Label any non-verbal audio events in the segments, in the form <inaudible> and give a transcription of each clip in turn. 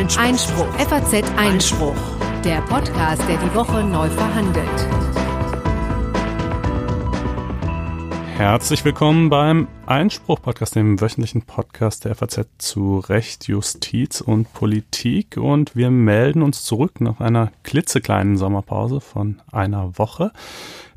Einspruch. Einspruch. FAZ Einspruch. Der Podcast, der die Woche neu verhandelt. Herzlich willkommen beim Einspruch-Podcast, dem wöchentlichen Podcast der FAZ zu Recht, Justiz und Politik. Und wir melden uns zurück nach einer klitzekleinen Sommerpause von einer Woche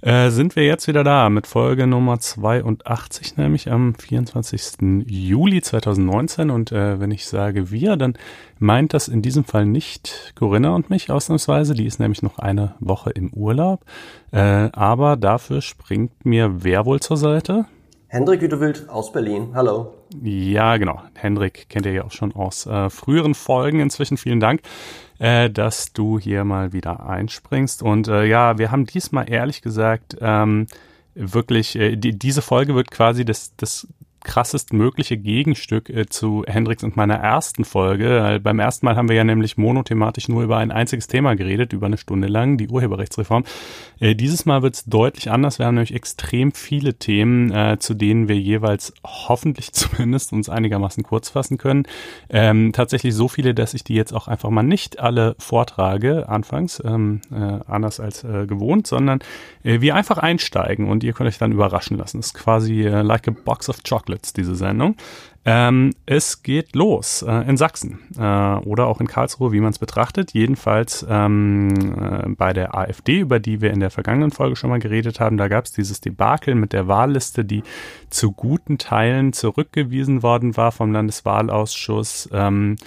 äh, sind wir jetzt wieder da mit Folge Nummer 82, nämlich am 24. Juli 2019. Und äh, wenn ich sage wir, dann meint das in diesem Fall nicht Corinna und mich ausnahmsweise. Die ist nämlich noch eine Woche im Urlaub. Äh, aber dafür springt mir wer wohl zur Seite? Hendrik Gütewild aus Berlin. Hallo. Ja, genau. Hendrik kennt ihr ja auch schon aus äh, früheren Folgen. Inzwischen vielen Dank äh, dass du hier mal wieder einspringst. Und äh, ja, wir haben diesmal ehrlich gesagt ähm, wirklich, äh, die, diese Folge wird quasi das, das krassest mögliche Gegenstück äh, zu Hendrix und meiner ersten Folge. Äh, beim ersten Mal haben wir ja nämlich monothematisch nur über ein einziges Thema geredet, über eine Stunde lang, die Urheberrechtsreform. Äh, dieses Mal wird es deutlich anders. Wir haben nämlich extrem viele Themen, äh, zu denen wir jeweils hoffentlich <laughs> zumindest uns einigermaßen kurz fassen können. Ähm, tatsächlich so viele, dass ich die jetzt auch einfach mal nicht alle vortrage, anfangs, ähm, äh, anders als äh, gewohnt, sondern wir einfach einsteigen und ihr könnt euch dann überraschen lassen. Das ist quasi like a box of chocolate. Chocolates, diese Sendung. Ähm, es geht los äh, in Sachsen äh, oder auch in Karlsruhe, wie man es betrachtet. Jedenfalls ähm, äh, bei der AfD, über die wir in der vergangenen Folge schon mal geredet haben. Da gab es dieses Debakel mit der Wahlliste, die zu guten Teilen zurückgewiesen worden war vom Landeswahlausschuss. Ähm,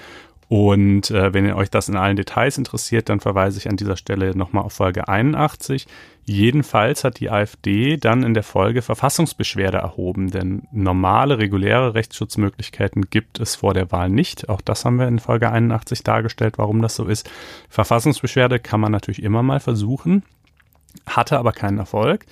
und äh, wenn ihr euch das in allen Details interessiert, dann verweise ich an dieser Stelle nochmal auf Folge 81. Jedenfalls hat die AfD dann in der Folge Verfassungsbeschwerde erhoben, denn normale, reguläre Rechtsschutzmöglichkeiten gibt es vor der Wahl nicht. Auch das haben wir in Folge 81 dargestellt, warum das so ist. Verfassungsbeschwerde kann man natürlich immer mal versuchen, hatte aber keinen Erfolg.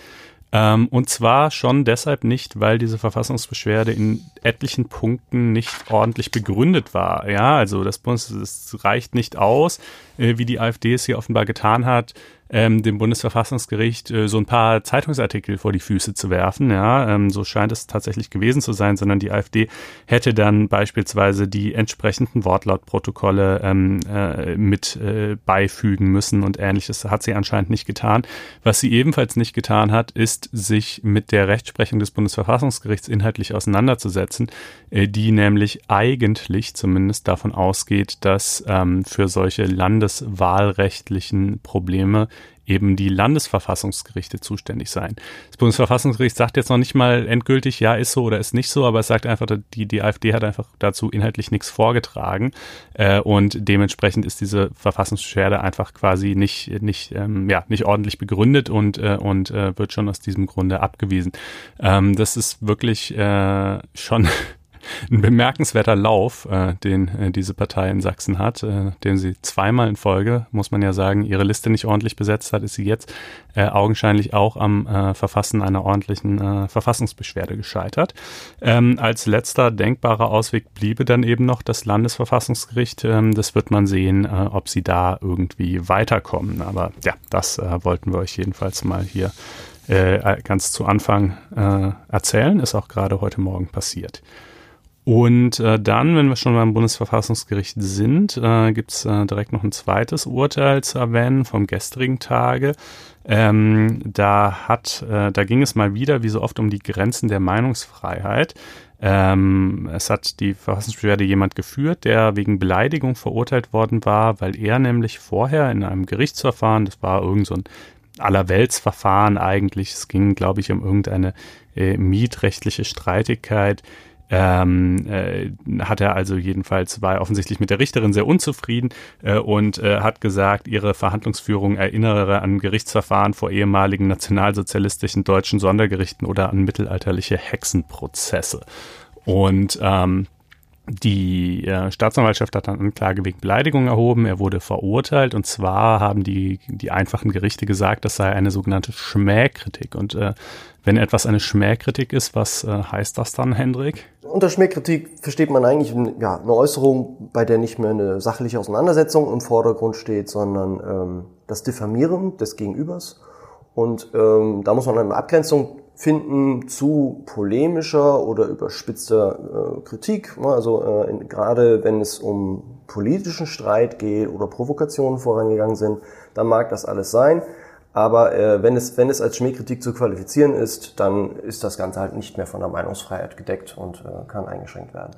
Ähm, und zwar schon deshalb nicht, weil diese Verfassungsbeschwerde in etlichen Punkten nicht ordentlich begründet war. Ja, also das es reicht nicht aus, äh, wie die AfD es hier offenbar getan hat, ähm, dem Bundesverfassungsgericht äh, so ein paar Zeitungsartikel vor die Füße zu werfen. Ja, ähm, so scheint es tatsächlich gewesen zu sein, sondern die AfD hätte dann beispielsweise die entsprechenden Wortlautprotokolle ähm, äh, mit äh, beifügen müssen und ähnliches. Hat sie anscheinend nicht getan. Was sie ebenfalls nicht getan hat, ist, sich mit der Rechtsprechung des Bundesverfassungsgerichts inhaltlich auseinanderzusetzen, äh, die nämlich eigentlich zumindest davon ausgeht, dass ähm, für solche landeswahlrechtlichen Probleme eben die Landesverfassungsgerichte zuständig sein. Das Bundesverfassungsgericht sagt jetzt noch nicht mal endgültig, ja, ist so oder ist nicht so, aber es sagt einfach, die, die AfD hat einfach dazu inhaltlich nichts vorgetragen äh, und dementsprechend ist diese Verfassungsbeschwerde einfach quasi nicht, nicht, ähm, ja, nicht ordentlich begründet und, äh, und äh, wird schon aus diesem Grunde abgewiesen. Ähm, das ist wirklich äh, schon <laughs> ein bemerkenswerter Lauf, äh, den äh, diese Partei in Sachsen hat, äh, dem sie zweimal in Folge, muss man ja sagen, ihre Liste nicht ordentlich besetzt hat, ist sie jetzt äh, augenscheinlich auch am äh, Verfassen einer ordentlichen äh, Verfassungsbeschwerde gescheitert. Ähm, als letzter denkbarer Ausweg bliebe dann eben noch das Landesverfassungsgericht. Ähm, das wird man sehen, äh, ob sie da irgendwie weiterkommen. Aber ja, das äh, wollten wir euch jedenfalls mal hier äh, ganz zu Anfang äh, erzählen. Ist auch gerade heute Morgen passiert. Und äh, dann, wenn wir schon beim Bundesverfassungsgericht sind, äh, gibt es äh, direkt noch ein zweites Urteil zu erwähnen vom gestrigen Tage. Ähm, da hat, äh, da ging es mal wieder, wie so oft, um die Grenzen der Meinungsfreiheit. Ähm, es hat die Verfassungsbeschwerde jemand geführt, der wegen Beleidigung verurteilt worden war, weil er nämlich vorher in einem Gerichtsverfahren, das war irgend so ein Allerweltsverfahren eigentlich, es ging, glaube ich, um irgendeine äh, mietrechtliche Streitigkeit, ähm, äh, hat er also jedenfalls, war offensichtlich mit der Richterin sehr unzufrieden äh, und äh, hat gesagt, ihre Verhandlungsführung erinnere an Gerichtsverfahren vor ehemaligen nationalsozialistischen deutschen Sondergerichten oder an mittelalterliche Hexenprozesse. Und ähm, die äh, Staatsanwaltschaft hat dann Anklage wegen Beleidigung erhoben. Er wurde verurteilt. Und zwar haben die, die einfachen Gerichte gesagt, das sei eine sogenannte Schmähkritik. Und äh, wenn etwas eine Schmähkritik ist, was äh, heißt das dann, Hendrik? Unter Schmähkritik versteht man eigentlich ja, eine Äußerung, bei der nicht mehr eine sachliche Auseinandersetzung im Vordergrund steht, sondern ähm, das Diffamieren des Gegenübers. Und ähm, da muss man eine Abgrenzung finden zu polemischer oder überspitzter äh, Kritik, also äh, gerade wenn es um politischen Streit geht oder Provokationen vorangegangen sind, dann mag das alles sein. Aber äh, wenn, es, wenn es als Schmähkritik zu qualifizieren ist, dann ist das Ganze halt nicht mehr von der Meinungsfreiheit gedeckt und äh, kann eingeschränkt werden.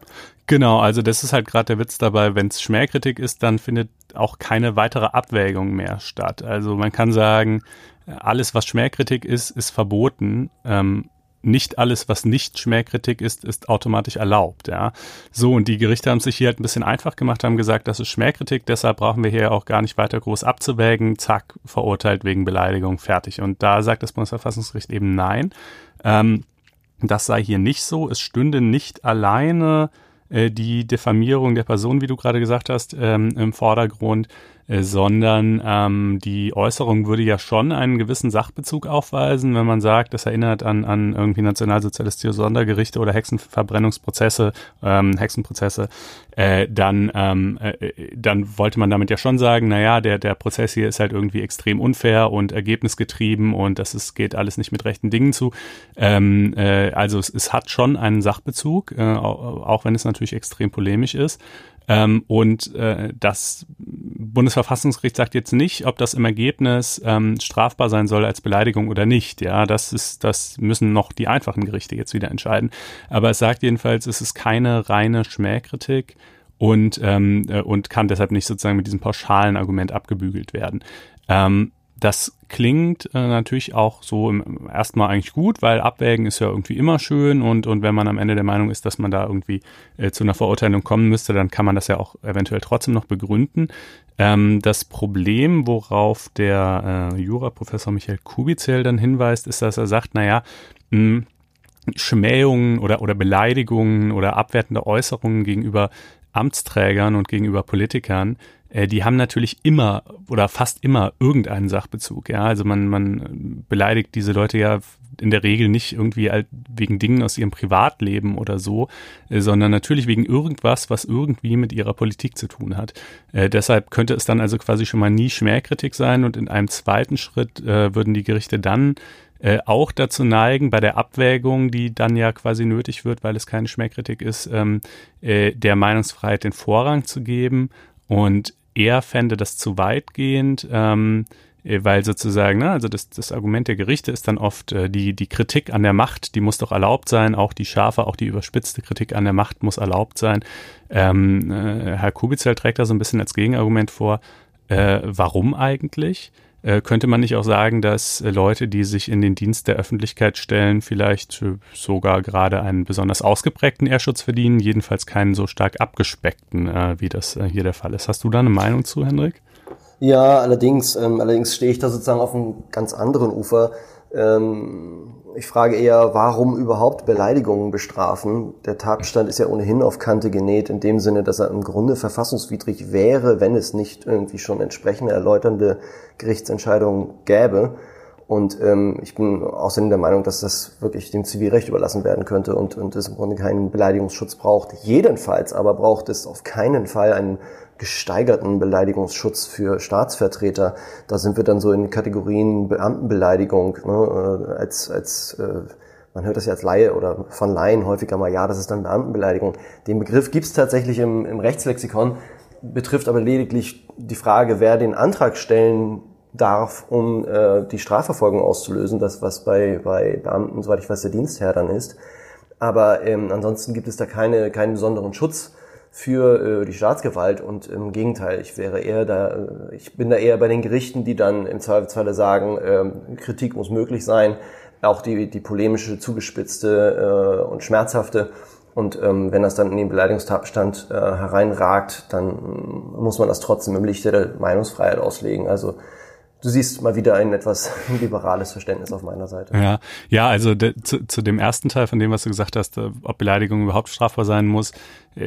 Genau, also das ist halt gerade der Witz dabei, wenn es Schmähkritik ist, dann findet auch keine weitere Abwägung mehr statt. Also man kann sagen, alles, was Schmähkritik ist, ist verboten. Ähm, nicht alles, was nicht Schmähkritik ist, ist automatisch erlaubt, ja. So, und die Gerichte haben sich hier halt ein bisschen einfach gemacht, haben gesagt, das ist Schmähkritik, deshalb brauchen wir hier auch gar nicht weiter groß abzuwägen, zack, verurteilt wegen Beleidigung, fertig. Und da sagt das Bundesverfassungsgericht eben nein. Ähm, das sei hier nicht so. Es stünde nicht alleine äh, die Diffamierung der Person, wie du gerade gesagt hast, ähm, im Vordergrund, sondern ähm, die Äußerung würde ja schon einen gewissen Sachbezug aufweisen, wenn man sagt, das erinnert an, an irgendwie nationalsozialistische Sondergerichte oder Hexenverbrennungsprozesse, ähm, Hexenprozesse, äh, dann, ähm, äh, dann wollte man damit ja schon sagen, naja, der, der Prozess hier ist halt irgendwie extrem unfair und ergebnisgetrieben und das ist, geht alles nicht mit rechten Dingen zu. Ähm, äh, also es, es hat schon einen Sachbezug, äh, auch wenn es natürlich extrem polemisch ist. Ähm, und äh, das Bundesverfassungsgericht sagt jetzt nicht, ob das im Ergebnis ähm, strafbar sein soll als Beleidigung oder nicht. Ja, das ist, das müssen noch die einfachen Gerichte jetzt wieder entscheiden. Aber es sagt jedenfalls, es ist keine reine Schmähkritik und ähm, äh, und kann deshalb nicht sozusagen mit diesem pauschalen Argument abgebügelt werden. Ähm, das klingt äh, natürlich auch so erstmal eigentlich gut, weil Abwägen ist ja irgendwie immer schön und, und wenn man am Ende der Meinung ist, dass man da irgendwie äh, zu einer Verurteilung kommen müsste, dann kann man das ja auch eventuell trotzdem noch begründen. Ähm, das Problem, worauf der äh, Juraprofessor Michael Kubizell dann hinweist, ist, dass er sagt, naja, mh, Schmähungen oder, oder Beleidigungen oder abwertende Äußerungen gegenüber Amtsträgern und gegenüber Politikern die haben natürlich immer oder fast immer irgendeinen Sachbezug. Ja, also man, man beleidigt diese Leute ja in der Regel nicht irgendwie wegen Dingen aus ihrem Privatleben oder so, äh, sondern natürlich wegen irgendwas, was irgendwie mit ihrer Politik zu tun hat. Äh, deshalb könnte es dann also quasi schon mal nie Schmähkritik sein und in einem zweiten Schritt äh, würden die Gerichte dann äh, auch dazu neigen, bei der Abwägung, die dann ja quasi nötig wird, weil es keine Schmähkritik ist, ähm, äh, der Meinungsfreiheit den Vorrang zu geben und er fände das zu weitgehend, ähm, äh, weil sozusagen, ne, also das, das Argument der Gerichte ist dann oft äh, die, die Kritik an der Macht, die muss doch erlaubt sein, auch die scharfe, auch die überspitzte Kritik an der Macht muss erlaubt sein. Ähm, äh, Herr Kubitzel trägt da so ein bisschen als Gegenargument vor, äh, warum eigentlich? Äh, könnte man nicht auch sagen, dass äh, Leute, die sich in den Dienst der Öffentlichkeit stellen, vielleicht sogar gerade einen besonders ausgeprägten Ehrschutz verdienen, jedenfalls keinen so stark abgespeckten, äh, wie das hier der Fall ist. Hast du da eine Meinung zu, Hendrik? Ja, allerdings, ähm, allerdings stehe ich da sozusagen auf einem ganz anderen Ufer. Ähm, ich frage eher, warum überhaupt Beleidigungen bestrafen? Der Tatbestand ist ja ohnehin auf Kante genäht, in dem Sinne, dass er im Grunde verfassungswidrig wäre, wenn es nicht irgendwie schon entsprechende erläuternde Gerichtsentscheidungen gäbe. Und ähm, ich bin außerdem der Meinung, dass das wirklich dem Zivilrecht überlassen werden könnte und, und es im Grunde keinen Beleidigungsschutz braucht. Jedenfalls aber braucht es auf keinen Fall einen gesteigerten Beleidigungsschutz für Staatsvertreter. Da sind wir dann so in Kategorien Beamtenbeleidigung, ne, äh, als, als äh, man hört das ja als Laie oder von Laien häufiger mal, ja, das ist dann Beamtenbeleidigung. Den Begriff gibt es tatsächlich im, im Rechtslexikon, betrifft aber lediglich die Frage, wer den Antrag stellen darf, um äh, die Strafverfolgung auszulösen, das was bei, bei Beamten, soweit ich weiß, der Dienstherr dann ist. Aber ähm, ansonsten gibt es da keine, keinen besonderen Schutz für äh, die Staatsgewalt und im Gegenteil, ich wäre eher da, äh, ich bin da eher bei den Gerichten, die dann im Zweifelsfalle sagen, äh, Kritik muss möglich sein, auch die, die polemische, zugespitzte äh, und schmerzhafte. Und ähm, wenn das dann in den Beleidigungstatbestand äh, hereinragt, dann muss man das trotzdem im Lichte der Meinungsfreiheit auslegen. Also du siehst mal wieder ein etwas <laughs> liberales Verständnis auf meiner Seite. Ja, ja also de, zu, zu dem ersten Teil von dem, was du gesagt hast, äh, ob Beleidigung überhaupt strafbar sein muss,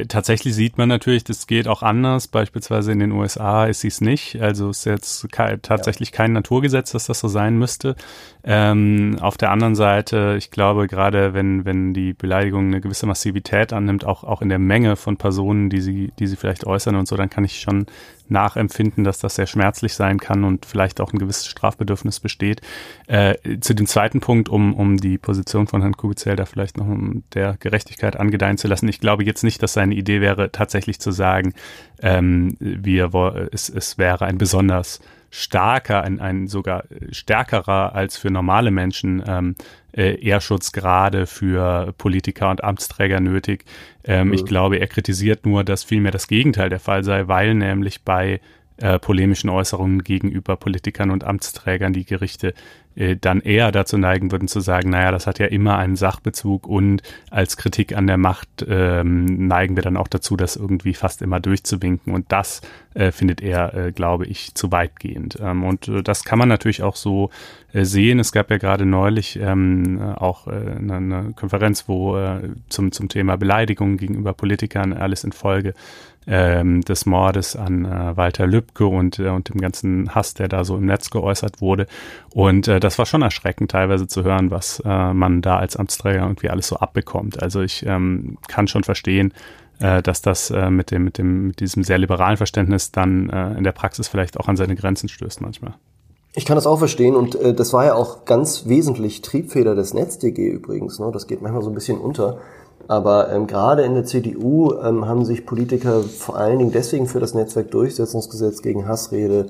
tatsächlich sieht man natürlich, das geht auch anders. Beispielsweise in den USA ist sie es nicht. Also ist jetzt tatsächlich kein Naturgesetz, dass das so sein müsste. Ähm, auf der anderen Seite, ich glaube, gerade wenn, wenn die Beleidigung eine gewisse Massivität annimmt, auch, auch in der Menge von Personen, die sie, die sie vielleicht äußern und so, dann kann ich schon nachempfinden, dass das sehr schmerzlich sein kann und vielleicht auch ein gewisses Strafbedürfnis besteht. Äh, zu dem zweiten Punkt, um, um die Position von Herrn Kubizell da vielleicht noch um der Gerechtigkeit angedeihen zu lassen. Ich glaube jetzt nicht, dass seine Idee wäre, tatsächlich zu sagen, ähm, wir, es, es wäre ein besonders starker, ein, ein sogar stärkerer als für normale Menschen ähm, äh, Ehrschutz gerade für Politiker und Amtsträger nötig. Ähm, mhm. Ich glaube, er kritisiert nur, dass vielmehr das Gegenteil der Fall sei, weil nämlich bei äh, polemischen Äußerungen gegenüber Politikern und Amtsträgern die Gerichte dann eher dazu neigen würden zu sagen, naja, das hat ja immer einen Sachbezug und als Kritik an der Macht ähm, neigen wir dann auch dazu, das irgendwie fast immer durchzuwinken und das äh, findet er, äh, glaube ich, zu weitgehend. Ähm, und äh, das kann man natürlich auch so äh, sehen. Es gab ja gerade neulich ähm, auch äh, eine, eine Konferenz, wo äh, zum, zum Thema Beleidigung gegenüber Politikern alles in Folge ähm, des Mordes an äh, Walter Lübcke und, äh, und dem ganzen Hass, der da so im Netz geäußert wurde. Und äh, das war schon erschreckend teilweise zu hören, was äh, man da als Amtsträger irgendwie alles so abbekommt. Also ich ähm, kann schon verstehen, äh, dass das äh, mit dem, mit dem, mit diesem sehr liberalen Verständnis dann äh, in der Praxis vielleicht auch an seine Grenzen stößt manchmal. Ich kann das auch verstehen und äh, das war ja auch ganz wesentlich Triebfeder des NetzDG übrigens. Ne? Das geht manchmal so ein bisschen unter. Aber ähm, gerade in der CDU ähm, haben sich Politiker vor allen Dingen deswegen für das Netzwerkdurchsetzungsgesetz gegen Hassrede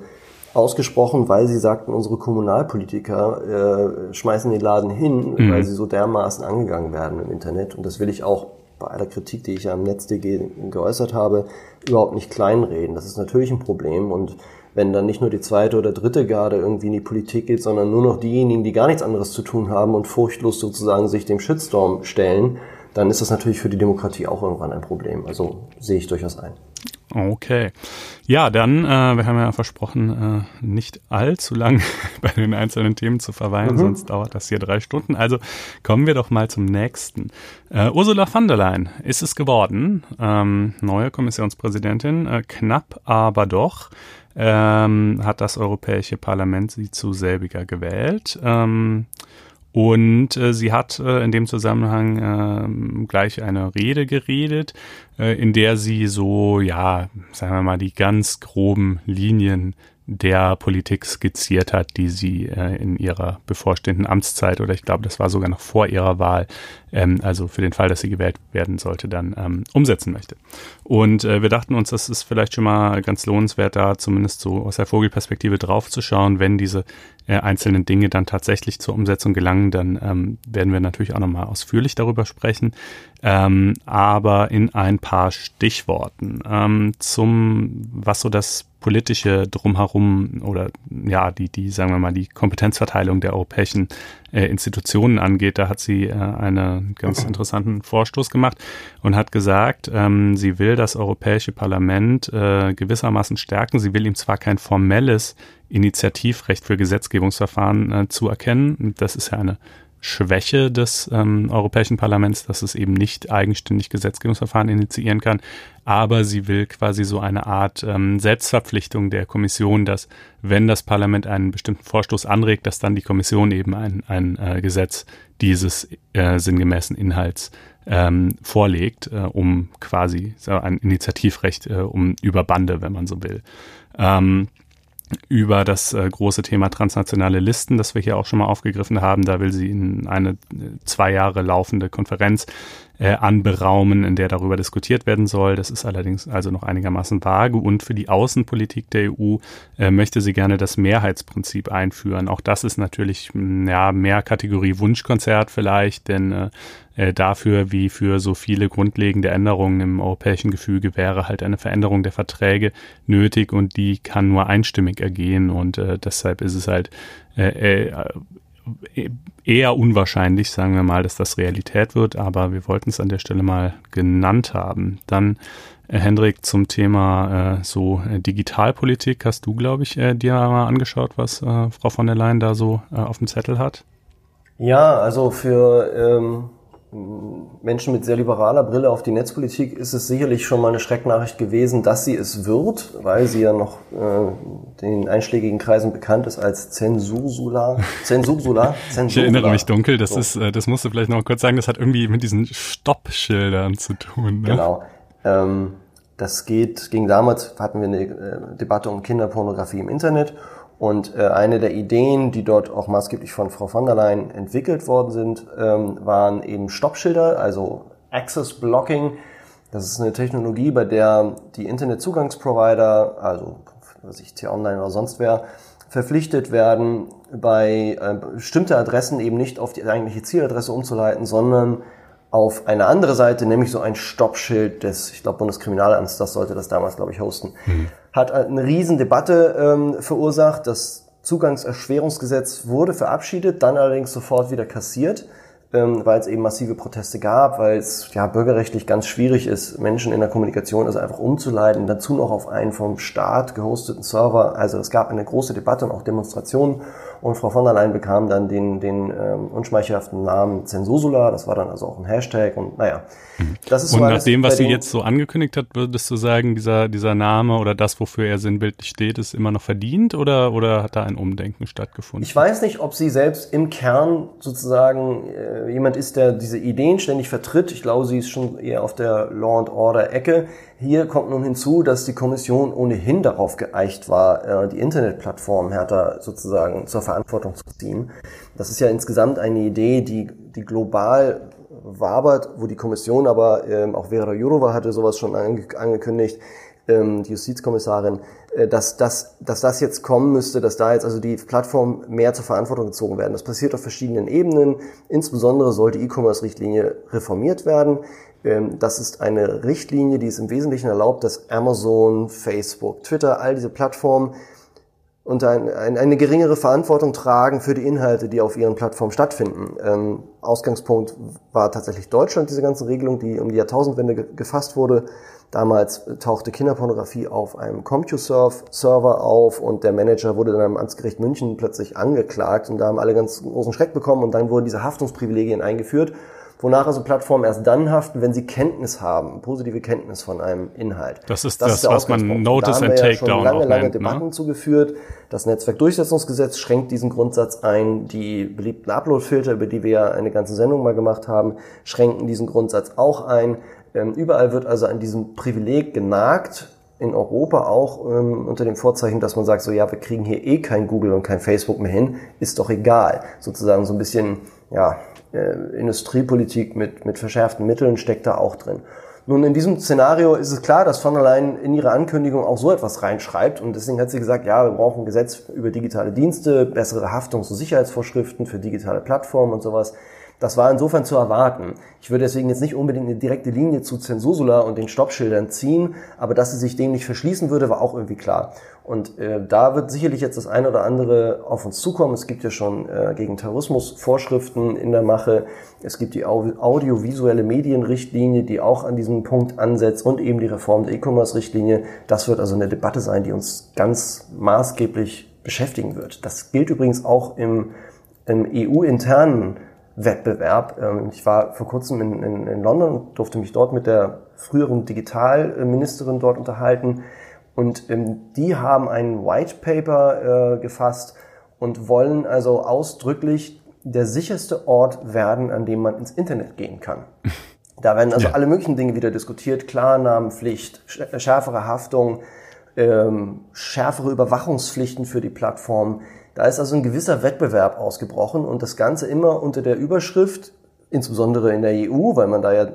ausgesprochen, weil sie sagten, unsere Kommunalpolitiker äh, schmeißen den Laden hin, mhm. weil sie so dermaßen angegangen werden im Internet. Und das will ich auch bei aller Kritik, die ich ja am NetzDG geäußert habe, überhaupt nicht kleinreden. Das ist natürlich ein Problem und wenn dann nicht nur die zweite oder dritte Garde irgendwie in die Politik geht, sondern nur noch diejenigen, die gar nichts anderes zu tun haben und furchtlos sozusagen sich dem Shitstorm stellen, dann ist das natürlich für die Demokratie auch irgendwann ein Problem. Also sehe ich durchaus ein. Okay. Ja, dann, äh, wir haben ja versprochen, äh, nicht allzu lang <laughs> bei den einzelnen Themen zu verweilen, mhm. sonst dauert das hier drei Stunden. Also kommen wir doch mal zum nächsten. Äh, Ursula von der Leyen ist es geworden, ähm, neue Kommissionspräsidentin, äh, knapp aber doch. Ähm, hat das Europäische Parlament sie zu selbiger gewählt. Ähm, und äh, sie hat äh, in dem Zusammenhang äh, gleich eine Rede geredet, äh, in der sie so, ja, sagen wir mal, die ganz groben Linien der Politik skizziert hat, die sie äh, in ihrer bevorstehenden Amtszeit oder ich glaube, das war sogar noch vor ihrer Wahl, ähm, also für den Fall, dass sie gewählt werden sollte, dann ähm, umsetzen möchte. Und äh, wir dachten uns, das ist vielleicht schon mal ganz lohnenswert, da zumindest so aus der Vogelperspektive draufzuschauen, wenn diese äh, einzelnen Dinge dann tatsächlich zur Umsetzung gelangen, dann ähm, werden wir natürlich auch nochmal ausführlich darüber sprechen, ähm, aber in ein paar Stichworten. Ähm, zum, was so das politische drumherum oder ja, die, die, sagen wir mal, die Kompetenzverteilung der europäischen äh, Institutionen angeht, da hat sie äh, einen ganz interessanten Vorstoß gemacht und hat gesagt, ähm, sie will das Europäische Parlament äh, gewissermaßen stärken. Sie will ihm zwar kein formelles Initiativrecht für Gesetzgebungsverfahren äh, zuerkennen. Das ist ja eine Schwäche des ähm, Europäischen Parlaments, dass es eben nicht eigenständig Gesetzgebungsverfahren initiieren kann. Aber sie will quasi so eine Art ähm, Selbstverpflichtung der Kommission, dass wenn das Parlament einen bestimmten Vorstoß anregt, dass dann die Kommission eben ein, ein äh, Gesetz dieses äh, sinngemäßen Inhalts ähm, vorlegt, äh, um quasi so ein Initiativrecht äh, um über Bande, wenn man so will. Ähm, über das äh, große Thema transnationale Listen, das wir hier auch schon mal aufgegriffen haben. Da will sie in eine äh, zwei Jahre laufende Konferenz äh, anberaumen, in der darüber diskutiert werden soll. Das ist allerdings also noch einigermaßen vage. Und für die Außenpolitik der EU äh, möchte sie gerne das Mehrheitsprinzip einführen. Auch das ist natürlich ja mehr Kategorie Wunschkonzert vielleicht, denn äh, äh, dafür, wie für so viele grundlegende Änderungen im europäischen Gefüge, wäre halt eine Veränderung der Verträge nötig und die kann nur einstimmig ergehen und äh, deshalb ist es halt äh, äh, eher unwahrscheinlich, sagen wir mal, dass das Realität wird, aber wir wollten es an der Stelle mal genannt haben. Dann, äh, Hendrik, zum Thema äh, so äh, Digitalpolitik hast du, glaube ich, äh, dir mal angeschaut, was äh, Frau von der Leyen da so auf dem Zettel hat. Ja, also für ähm, Menschen mit sehr liberaler Brille auf die Netzpolitik ist es sicherlich schon mal eine Schrecknachricht gewesen, dass sie es wird, weil sie ja noch äh, den einschlägigen Kreisen bekannt ist als Zensursula. Zensursula? Zensursula. <laughs> Ich erinnere mich dunkel, das so. ist, äh, das musst du vielleicht noch kurz sagen, das hat irgendwie mit diesen Stoppschildern zu tun. Ne? Genau. Ähm, das geht, ging damals, hatten wir eine äh, Debatte um Kinderpornografie im Internet und äh, eine der Ideen, die dort auch maßgeblich von Frau von der Leyen entwickelt worden sind, ähm, waren eben Stoppschilder, also Access Blocking. Das ist eine Technologie, bei der die Internetzugangsprovider, also was ich T-Online oder sonst wer, verpflichtet werden, bei äh, bestimmte Adressen eben nicht auf die eigentliche Zieladresse umzuleiten, sondern auf eine andere Seite, nämlich so ein Stoppschild des, ich glaube, Bundeskriminalamts, das sollte das damals, glaube ich, hosten, mhm. hat eine Riesendebatte ähm, verursacht. Das Zugangserschwerungsgesetz wurde verabschiedet, dann allerdings sofort wieder kassiert ähm, weil es eben massive Proteste gab, weil es ja bürgerrechtlich ganz schwierig ist, Menschen in der Kommunikation also einfach umzuleiten, dazu noch auf einen vom Staat gehosteten Server. Also es gab eine große Debatte und auch Demonstrationen und Frau von der Leyen bekam dann den, den ähm, unschmeichelhaften Namen Zensusula, das war dann also auch ein Hashtag und naja. Das ist und so nach dem, was sie jetzt so angekündigt hat, würdest du sagen, dieser, dieser Name oder das, wofür er sinnbildlich steht, ist immer noch verdient oder, oder hat da ein Umdenken stattgefunden? Ich weiß nicht, ob sie selbst im Kern sozusagen äh, jemand ist, der diese Ideen ständig vertritt. Ich glaube, sie ist schon eher auf der Law and Order Ecke. Hier kommt nun hinzu, dass die Kommission ohnehin darauf geeicht war, äh, die Internetplattform härter sozusagen zur Verantwortung zu ziehen. Das ist ja insgesamt eine Idee, die, die global wabert, wo die Kommission aber, ähm, auch Vera Jourova hatte sowas schon angekündigt, ähm, die Justizkommissarin, äh, dass, dass, dass das jetzt kommen müsste, dass da jetzt also die Plattformen mehr zur Verantwortung gezogen werden. Das passiert auf verschiedenen Ebenen. Insbesondere sollte E-Commerce-Richtlinie reformiert werden. Ähm, das ist eine Richtlinie, die es im Wesentlichen erlaubt, dass Amazon, Facebook, Twitter, all diese Plattformen unter ein, ein, eine geringere Verantwortung tragen für die Inhalte, die auf ihren Plattformen stattfinden. Ähm, Ausgangspunkt war tatsächlich Deutschland, diese ganze Regelung, die um die Jahrtausendwende ge gefasst wurde. Damals tauchte Kinderpornografie auf einem CompuServe-Server auf und der Manager wurde dann am Amtsgericht München plötzlich angeklagt und da haben alle ganz großen Schreck bekommen und dann wurden diese Haftungsprivilegien eingeführt, wonach also Plattformen erst dann haften, wenn sie Kenntnis haben, positive Kenntnis von einem Inhalt. Das ist das, das was man Notice and Takedown ja lange, lange nennt, ne? Debatten ne? zugeführt. Das Netzwerkdurchsetzungsgesetz schränkt diesen Grundsatz ein. Die beliebten Uploadfilter, über die wir ja eine ganze Sendung mal gemacht haben, schränken diesen Grundsatz auch ein. Ähm, überall wird also an diesem Privileg genagt, in Europa auch ähm, unter dem Vorzeichen, dass man sagt, so ja, wir kriegen hier eh kein Google und kein Facebook mehr hin, ist doch egal. Sozusagen so ein bisschen, ja, äh, Industriepolitik mit, mit verschärften Mitteln steckt da auch drin. Nun, in diesem Szenario ist es klar, dass von allein in ihrer Ankündigung auch so etwas reinschreibt und deswegen hat sie gesagt, ja, wir brauchen ein Gesetz über digitale Dienste, bessere Haftungs- und Sicherheitsvorschriften für digitale Plattformen und sowas. Das war insofern zu erwarten. Ich würde deswegen jetzt nicht unbedingt eine direkte Linie zu Zensursula und den Stoppschildern ziehen, aber dass sie sich dem nicht verschließen würde, war auch irgendwie klar. Und äh, da wird sicherlich jetzt das eine oder andere auf uns zukommen. Es gibt ja schon äh, gegen Terrorismus Vorschriften in der Mache. Es gibt die audiovisuelle Medienrichtlinie, die auch an diesem Punkt ansetzt und eben die Reform der E-Commerce-Richtlinie. Das wird also eine Debatte sein, die uns ganz maßgeblich beschäftigen wird. Das gilt übrigens auch im, im EU-internen Wettbewerb. Ähm, ich war vor kurzem in, in, in London und durfte mich dort mit der früheren Digitalministerin dort unterhalten. Und ähm, die haben ein White Paper äh, gefasst und wollen also ausdrücklich der sicherste Ort werden, an dem man ins Internet gehen kann. <laughs> Da werden also ja. alle möglichen Dinge wieder diskutiert, Klarnamenpflicht, schärfere Haftung, ähm, schärfere Überwachungspflichten für die Plattform. Da ist also ein gewisser Wettbewerb ausgebrochen und das Ganze immer unter der Überschrift, insbesondere in der EU, weil man da ja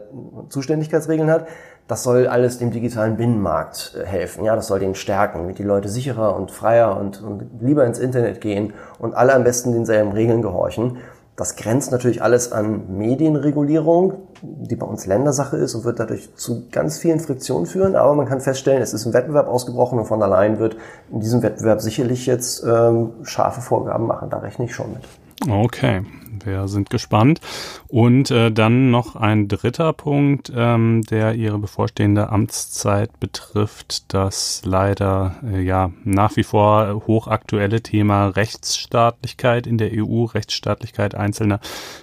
Zuständigkeitsregeln hat, das soll alles dem digitalen Binnenmarkt äh, helfen. Ja, das soll den stärken, damit die Leute sicherer und freier und, und lieber ins Internet gehen und alle am besten denselben Regeln gehorchen. Das grenzt natürlich alles an Medienregulierung, die bei uns Ländersache ist und wird dadurch zu ganz vielen Friktionen führen. Aber man kann feststellen, es ist ein Wettbewerb ausgebrochen und von allein wird in diesem Wettbewerb sicherlich jetzt ähm, scharfe Vorgaben machen. Da rechne ich schon mit. Okay, wir sind gespannt. Und äh, dann noch ein dritter Punkt, ähm, der ihre bevorstehende Amtszeit betrifft, das leider äh, ja nach wie vor hochaktuelle Thema Rechtsstaatlichkeit in der EU, Rechtsstaatlichkeit einzelner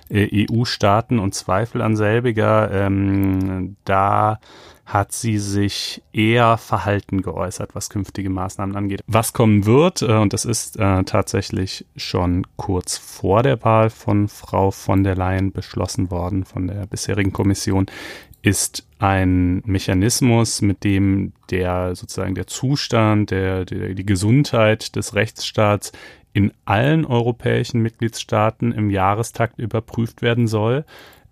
äh, EU-Staaten und Zweifel an selbiger. Ähm, da hat sie sich eher verhalten geäußert, was künftige Maßnahmen angeht. Was kommen wird, äh, und das ist äh, tatsächlich schon kurz vor der Wahl von Frau von der Leyen beschlossen worden, von der bisherigen Kommission, ist ein Mechanismus, mit dem der sozusagen der Zustand, der, der die Gesundheit des Rechtsstaats in allen europäischen Mitgliedstaaten im Jahrestakt überprüft werden soll.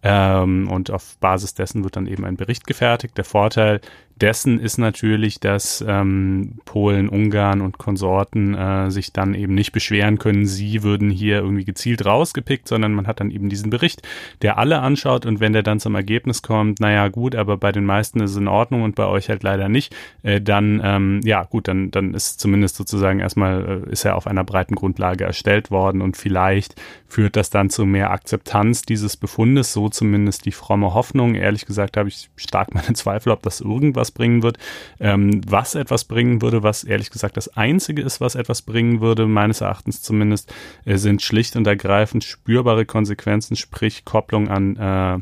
Ähm, und auf Basis dessen wird dann eben ein Bericht gefertigt. Der Vorteil dessen ist natürlich, dass ähm, Polen, Ungarn und Konsorten äh, sich dann eben nicht beschweren können, sie würden hier irgendwie gezielt rausgepickt, sondern man hat dann eben diesen Bericht, der alle anschaut und wenn der dann zum Ergebnis kommt, naja gut, aber bei den meisten ist es in Ordnung und bei euch halt leider nicht, äh, dann ähm, ja gut, dann, dann ist zumindest sozusagen erstmal, äh, ist er auf einer breiten Grundlage erstellt worden und vielleicht führt das dann zu mehr Akzeptanz dieses Befundes, so zumindest die fromme Hoffnung. Ehrlich gesagt habe ich stark <laughs> meine Zweifel, ob das irgendwas etwas bringen wird. Ähm, was etwas bringen würde, was ehrlich gesagt das Einzige ist, was etwas bringen würde, meines Erachtens zumindest, äh, sind schlicht und ergreifend spürbare Konsequenzen, sprich Kopplung an äh,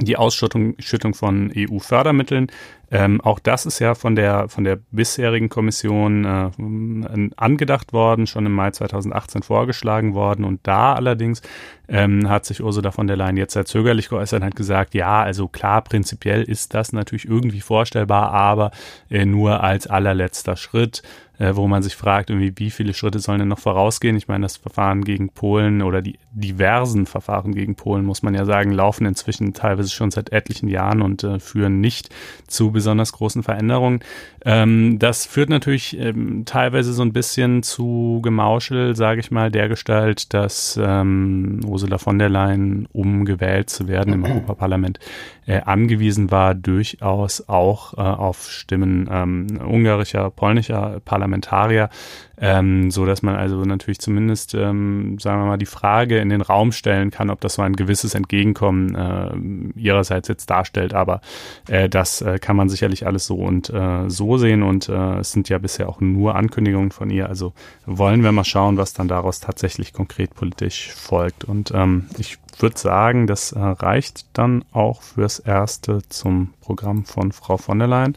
die Ausschüttung Schüttung von EU-Fördermitteln. Ähm, auch das ist ja von der von der bisherigen Kommission äh, angedacht worden, schon im Mai 2018 vorgeschlagen worden. Und da allerdings ähm, hat sich Ursula von der Leyen jetzt sehr zögerlich geäußert und hat gesagt, ja, also klar, prinzipiell ist das natürlich irgendwie vorstellbar, aber äh, nur als allerletzter Schritt äh, wo man sich fragt, irgendwie, wie viele Schritte sollen denn noch vorausgehen? Ich meine, das Verfahren gegen Polen oder die diversen Verfahren gegen Polen, muss man ja sagen, laufen inzwischen teilweise schon seit etlichen Jahren und äh, führen nicht zu besonders großen Veränderungen. Ähm, das führt natürlich ähm, teilweise so ein bisschen zu Gemauschel, sage ich mal, der Gestalt, dass ähm, Ursula von der Leyen, um gewählt zu werden im Europaparlament, äh, angewiesen war, durchaus auch äh, auf Stimmen ähm, ungarischer, polnischer Parlamentarier, ähm, so dass man also natürlich zumindest, ähm, sagen wir mal, die Frage in den Raum stellen kann, ob das so ein gewisses Entgegenkommen äh, ihrerseits jetzt darstellt. Aber äh, das äh, kann man sicherlich alles so und äh, so sehen und äh, es sind ja bisher auch nur Ankündigungen von ihr. Also wollen wir mal schauen, was dann daraus tatsächlich konkret politisch folgt. Und ähm, ich würde sagen, das äh, reicht dann auch fürs Erste zum Programm von Frau von der Leyen.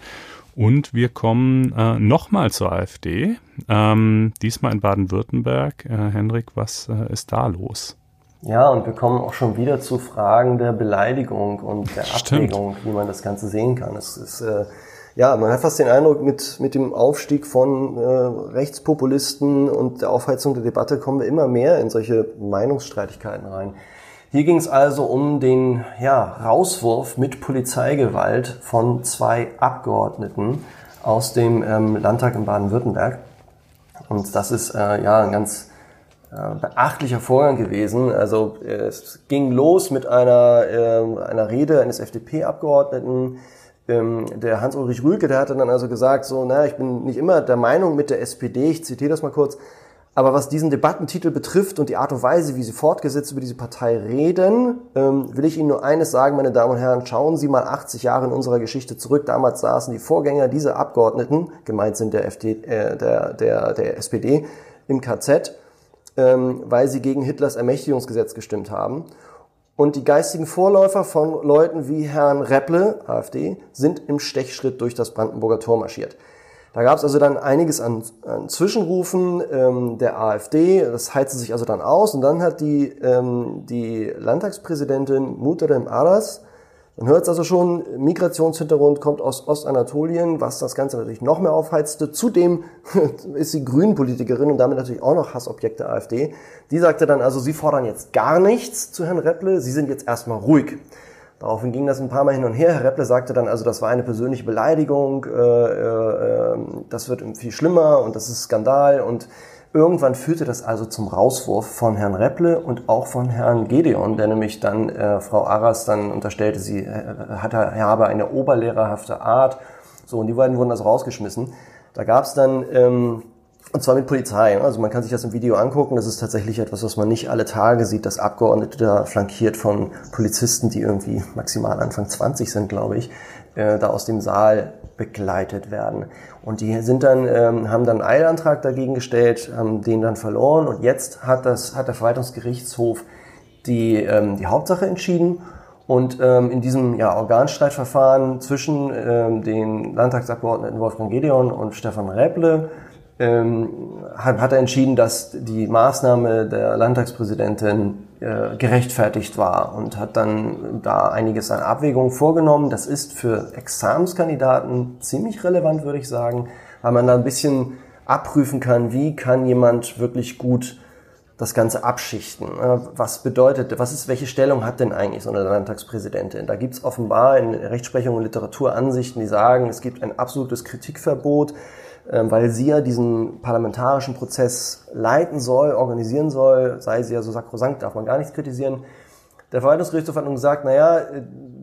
Und wir kommen äh, nochmal zur AfD, ähm, diesmal in Baden-Württemberg. Äh, Henrik, was äh, ist da los? Ja, und wir kommen auch schon wieder zu Fragen der Beleidigung und der Stimmt. Abwägung, wie man das Ganze sehen kann. Es ist, äh, ja, man hat fast den Eindruck, mit, mit dem Aufstieg von äh, Rechtspopulisten und der Aufheizung der Debatte kommen wir immer mehr in solche Meinungsstreitigkeiten rein. Hier ging es also um den ja, Rauswurf mit Polizeigewalt von zwei Abgeordneten aus dem ähm, Landtag in Baden-Württemberg. Und das ist äh, ja ein ganz äh, beachtlicher Vorgang gewesen. Also es ging los mit einer, äh, einer Rede eines FDP-Abgeordneten, ähm, der Hans-Ulrich Rühlke, der hatte dann also gesagt, so, naja, ich bin nicht immer der Meinung mit der SPD, ich zitiere das mal kurz, aber was diesen Debattentitel betrifft und die Art und Weise, wie Sie fortgesetzt über diese Partei reden, ähm, will ich Ihnen nur eines sagen, meine Damen und Herren. Schauen Sie mal 80 Jahre in unserer Geschichte zurück. Damals saßen die Vorgänger dieser Abgeordneten, gemeint sind der, FD, äh, der, der, der SPD, im KZ, ähm, weil sie gegen Hitlers Ermächtigungsgesetz gestimmt haben. Und die geistigen Vorläufer von Leuten wie Herrn Repple, AfD, sind im Stechschritt durch das Brandenburger Tor marschiert. Da gab es also dann einiges an, an Zwischenrufen ähm, der AfD. Das heizte sich also dann aus. Und dann hat die, ähm, die Landtagspräsidentin Muterem Aras, man hört es also schon, Migrationshintergrund kommt aus Ostanatolien, was das Ganze natürlich noch mehr aufheizte. Zudem <laughs> ist sie Grünenpolitikerin und damit natürlich auch noch Hassobjekt der AfD. Die sagte dann also, sie fordern jetzt gar nichts zu Herrn Repple, sie sind jetzt erstmal ruhig. Daraufhin ging das ein paar Mal hin und her. Herr Repple sagte dann, also das war eine persönliche Beleidigung, äh, äh, ähm, das wird viel schlimmer und das ist Skandal. Und irgendwann führte das also zum Rauswurf von Herrn Repple und auch von Herrn Gedeon, der nämlich dann äh, Frau Arras dann unterstellte, sie äh, er habe eine oberlehrerhafte Art. So, und die beiden wurden also rausgeschmissen. Da gab es dann... Ähm, Und zwar mit Polizei. Also man kann sich das im Video angucken. Das ist tatsächlich etwas, was man nicht alle Tage sieht, dass Abgeordnete da flankiert von Polizisten, die irgendwie maximal Anfang 20 sind, glaube ich, äh, da aus dem Saal begleitet werden. Und die sind dann, ähm, haben dann einen Eilantrag dagegen gestellt, haben den dann verloren und jetzt hat das, hat der Verwaltungsgerichtshof die, ähm, die Hauptsache entschieden und ähm, in diesem ja, Organstreitverfahren zwischen ähm, den Landtagsabgeordneten Wolfgang Gedeon und Stefan Räble ähm, hat, hat er entschieden, dass die Maßnahme der Landtagspräsidentin äh, gerechtfertigt war und hat dann da einiges an Abwägungen vorgenommen. Das ist für Examenskandidaten ziemlich relevant, würde ich sagen, weil man da ein bisschen abprüfen kann, wie kann jemand wirklich gut das Ganze abschichten. Äh, was bedeutet, was ist, welche Stellung hat denn eigentlich so eine Landtagspräsidentin? Da gibt es offenbar in Rechtsprechung und Literatur Ansichten, die sagen, es gibt ein absolutes Kritikverbot weil sie ja diesen parlamentarischen Prozess leiten soll, organisieren soll, sei sie ja so sakrosankt, darf man gar nichts kritisieren. Der Verwaltungsgerichtshof hat nun gesagt, naja,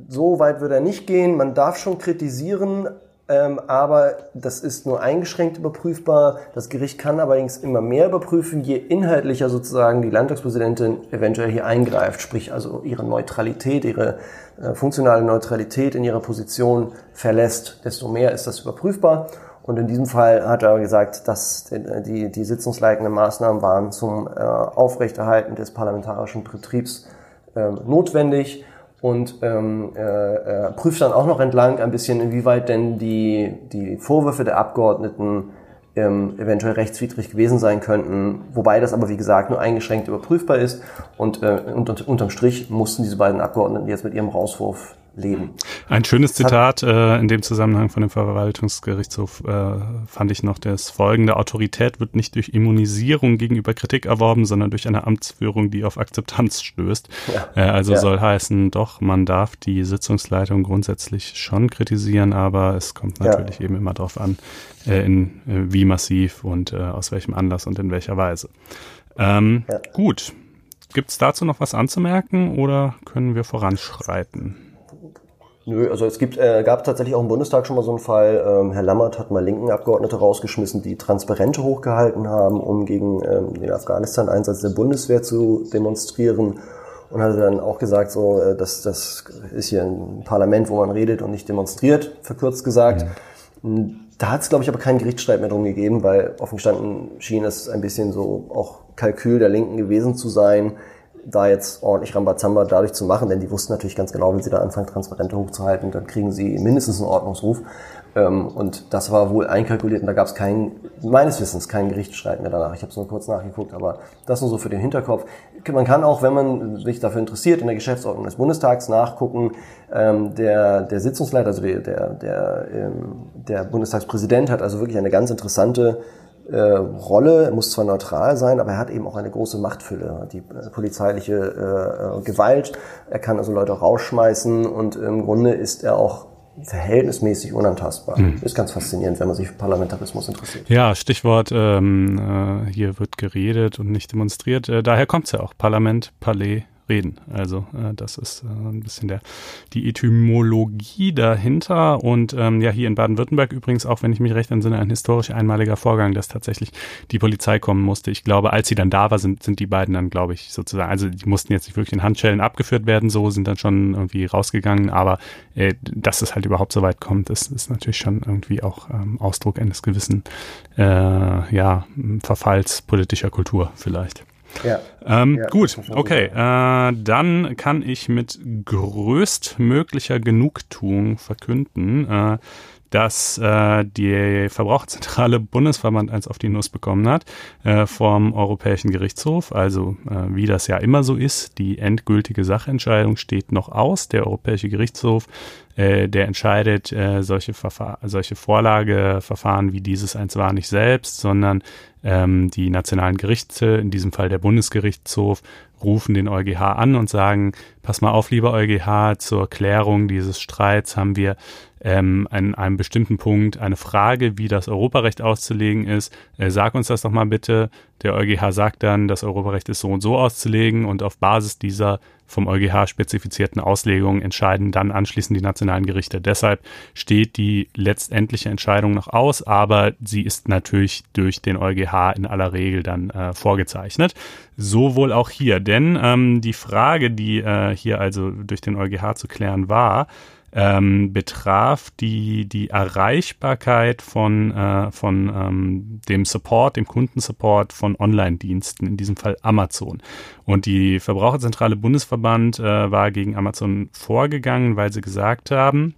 so weit wird er nicht gehen, man darf schon kritisieren, ähm, aber das ist nur eingeschränkt überprüfbar. Das Gericht kann allerdings immer mehr überprüfen, je inhaltlicher sozusagen die Landtagspräsidentin eventuell hier eingreift, sprich also ihre Neutralität, ihre äh, funktionale Neutralität in ihrer Position verlässt, desto mehr ist das überprüfbar. Und in diesem Fall hat er gesagt, dass die, die sitzungsleitenden Maßnahmen waren zum äh, Aufrechterhalten des parlamentarischen Betriebs äh, notwendig. Und ähm, äh, prüft dann auch noch entlang ein bisschen, inwieweit denn die, die Vorwürfe der Abgeordneten ähm, eventuell rechtswidrig gewesen sein könnten, wobei das aber wie gesagt nur eingeschränkt überprüfbar ist. Und äh, unter, unterm Strich mussten diese beiden Abgeordneten jetzt mit ihrem Rauswurf leben. Ein schönes Zitat äh, in dem Zusammenhang von dem Verwaltungsgerichtshof äh, fand ich noch das folgende. Autorität wird nicht durch Immunisierung gegenüber Kritik erworben, sondern durch eine Amtsführung, die auf Akzeptanz stößt. Ja. Äh, also ja. soll heißen, doch, man darf die Sitzungsleitung grundsätzlich schon kritisieren, aber es kommt natürlich ja. eben immer darauf an, äh, in äh, wie massiv und äh, aus welchem Anlass und in welcher Weise. Ähm, Gut. Gibt es dazu noch was anzumerken oder können wir voranschreiten? Nö, also es gibt, äh, gab tatsächlich auch im Bundestag schon mal so einen Fall. Ähm, Herr Lammert hat mal linken Abgeordnete rausgeschmissen, die Transparente hochgehalten haben, um gegen ähm, den Afghanistan-Einsatz der Bundeswehr zu demonstrieren. Und hat dann auch gesagt, so, äh, dass das ist hier ein Parlament, wo man redet und nicht demonstriert, verkürzt gesagt. Mhm. Da hat es, glaube ich, aber keinen Gerichtsstreit mehr drum gegeben, weil offen gestanden schien es ein bisschen so auch Kalkül der Linken gewesen zu sein da jetzt ordentlich Rambazamba dadurch zu machen, denn die wussten natürlich ganz genau, wenn sie da anfangen, Transparente hochzuhalten, dann kriegen sie mindestens einen Ordnungsruf. Ähm, und das war wohl einkalkuliert und da gab es keinen, meines Wissens, keinen Gerichtsstreit mehr danach. Ich habe es nur kurz nachgeguckt, aber das nur so für den Hinterkopf. Man kann auch, wenn man sich dafür interessiert, in der Geschäftsordnung des Bundestags nachgucken. Ähm, der, der Sitzungsleiter, also der, der, ähm, der Bundestagspräsident hat also wirklich eine ganz interessante äh, Rolle, er muss zwar neutral sein, aber er hat eben auch eine große Machtfülle, die äh, polizeiliche äh, äh, Gewalt. Er kann also Leute rausschmeißen und im Grunde ist er auch verhältnismäßig unantastbar. Hm. Ist ganz faszinierend, wenn man sich für Parlamentarismus interessiert. Ja, Stichwort, ähm, äh, hier wird geredet und nicht demonstriert. Äh, daher kommt es ja auch. Parlament, Palais, reden. Also äh, das ist äh, ein bisschen der die Etymologie dahinter und ähm, ja hier in Baden-Württemberg übrigens auch, wenn ich mich recht entsinne, ein historisch einmaliger Vorgang, dass tatsächlich die Polizei kommen musste. Ich glaube, als sie dann da war, sind sind die beiden dann, glaube ich, sozusagen, also die mussten jetzt nicht wirklich in Handschellen abgeführt werden, so sind dann schon irgendwie rausgegangen, aber äh, dass es halt überhaupt so weit kommt, das ist natürlich schon irgendwie auch ähm, Ausdruck eines gewissen äh, ja Verfalls politischer Kultur vielleicht. Ja. Ähm, ja, gut, okay. Äh, dann kann ich mit größtmöglicher Genugtuung verkünden, äh, dass äh, die Verbraucherzentrale Bundesverband eins auf die Nuss bekommen hat äh, vom Europäischen Gerichtshof. Also äh, wie das ja immer so ist, die endgültige Sachentscheidung steht noch aus. Der Europäische Gerichtshof, äh, der entscheidet äh, solche, solche Vorlageverfahren wie dieses eins war nicht selbst, sondern ähm, die nationalen Gerichte, in diesem Fall der Bundesgerichtshof, rufen den EuGH an und sagen, pass mal auf, lieber EuGH, zur Klärung dieses Streits haben wir ähm, an einem bestimmten Punkt eine Frage, wie das Europarecht auszulegen ist. Äh, sag uns das doch mal bitte. Der EuGH sagt dann, das Europarecht ist so und so auszulegen und auf Basis dieser vom EuGH spezifizierten Auslegungen entscheiden dann anschließend die nationalen Gerichte. Deshalb steht die letztendliche Entscheidung noch aus, aber sie ist natürlich durch den EuGH in aller Regel dann äh, vorgezeichnet. So wohl auch hier, denn ähm, die Frage, die äh, hier also durch den EuGH zu klären war, ähm, betraf die, die Erreichbarkeit von, äh, von ähm, dem Support, dem Kundensupport von Online-Diensten, in diesem Fall Amazon. Und die Verbraucherzentrale Bundesverband äh, war gegen Amazon vorgegangen, weil sie gesagt haben,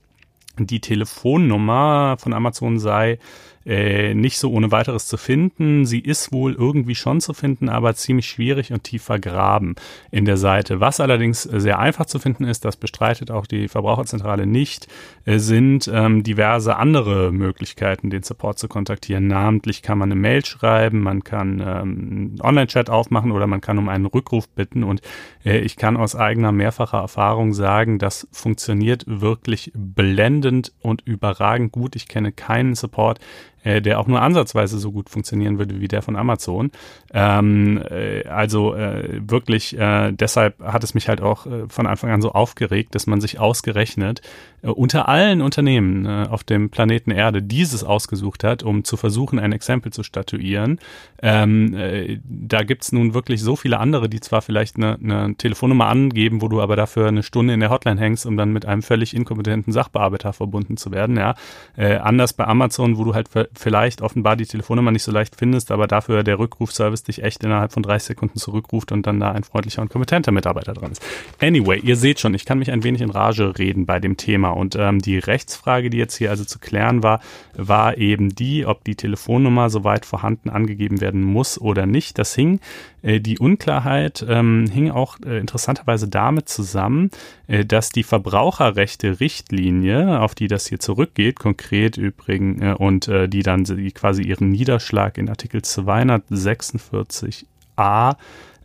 die Telefonnummer von Amazon sei äh, nicht so ohne weiteres zu finden. Sie ist wohl irgendwie schon zu finden, aber ziemlich schwierig und tief vergraben in der Seite. Was allerdings sehr einfach zu finden ist, das bestreitet auch die Verbraucherzentrale nicht, äh, sind ähm, diverse andere Möglichkeiten, den Support zu kontaktieren. Namentlich kann man eine Mail schreiben, man kann ähm, Online-Chat aufmachen oder man kann um einen Rückruf bitten. Und äh, ich kann aus eigener mehrfacher Erfahrung sagen, das funktioniert wirklich blendend und überragend gut. Ich kenne keinen Support, äh, der auch nur ansatzweise so gut funktionieren würde wie der von Amazon. Ähm, äh, also äh, wirklich, äh, deshalb hat es mich halt auch äh, von Anfang an so aufgeregt, dass man sich ausgerechnet unter allen Unternehmen äh, auf dem Planeten Erde dieses ausgesucht hat, um zu versuchen, ein Exempel zu statuieren. Ähm, äh, da gibt's nun wirklich so viele andere, die zwar vielleicht eine, eine Telefonnummer angeben, wo du aber dafür eine Stunde in der Hotline hängst, um dann mit einem völlig inkompetenten Sachbearbeiter verbunden zu werden. Ja, äh, anders bei Amazon, wo du halt vielleicht offenbar die Telefonnummer nicht so leicht findest, aber dafür der Rückrufservice dich echt innerhalb von 30 Sekunden zurückruft und dann da ein freundlicher und kompetenter Mitarbeiter dran ist. Anyway, ihr seht schon, ich kann mich ein wenig in Rage reden bei dem Thema und ähm, die Rechtsfrage, die jetzt hier also zu klären war, war eben die, ob die Telefonnummer soweit vorhanden angegeben werden muss oder nicht. Das hing, äh, die Unklarheit ähm, hing auch äh, interessanterweise damit zusammen, äh, dass die Verbraucherrechte Richtlinie, auf die das hier zurückgeht, konkret übrigens, äh, und äh, die dann die quasi ihren Niederschlag in Artikel 246a,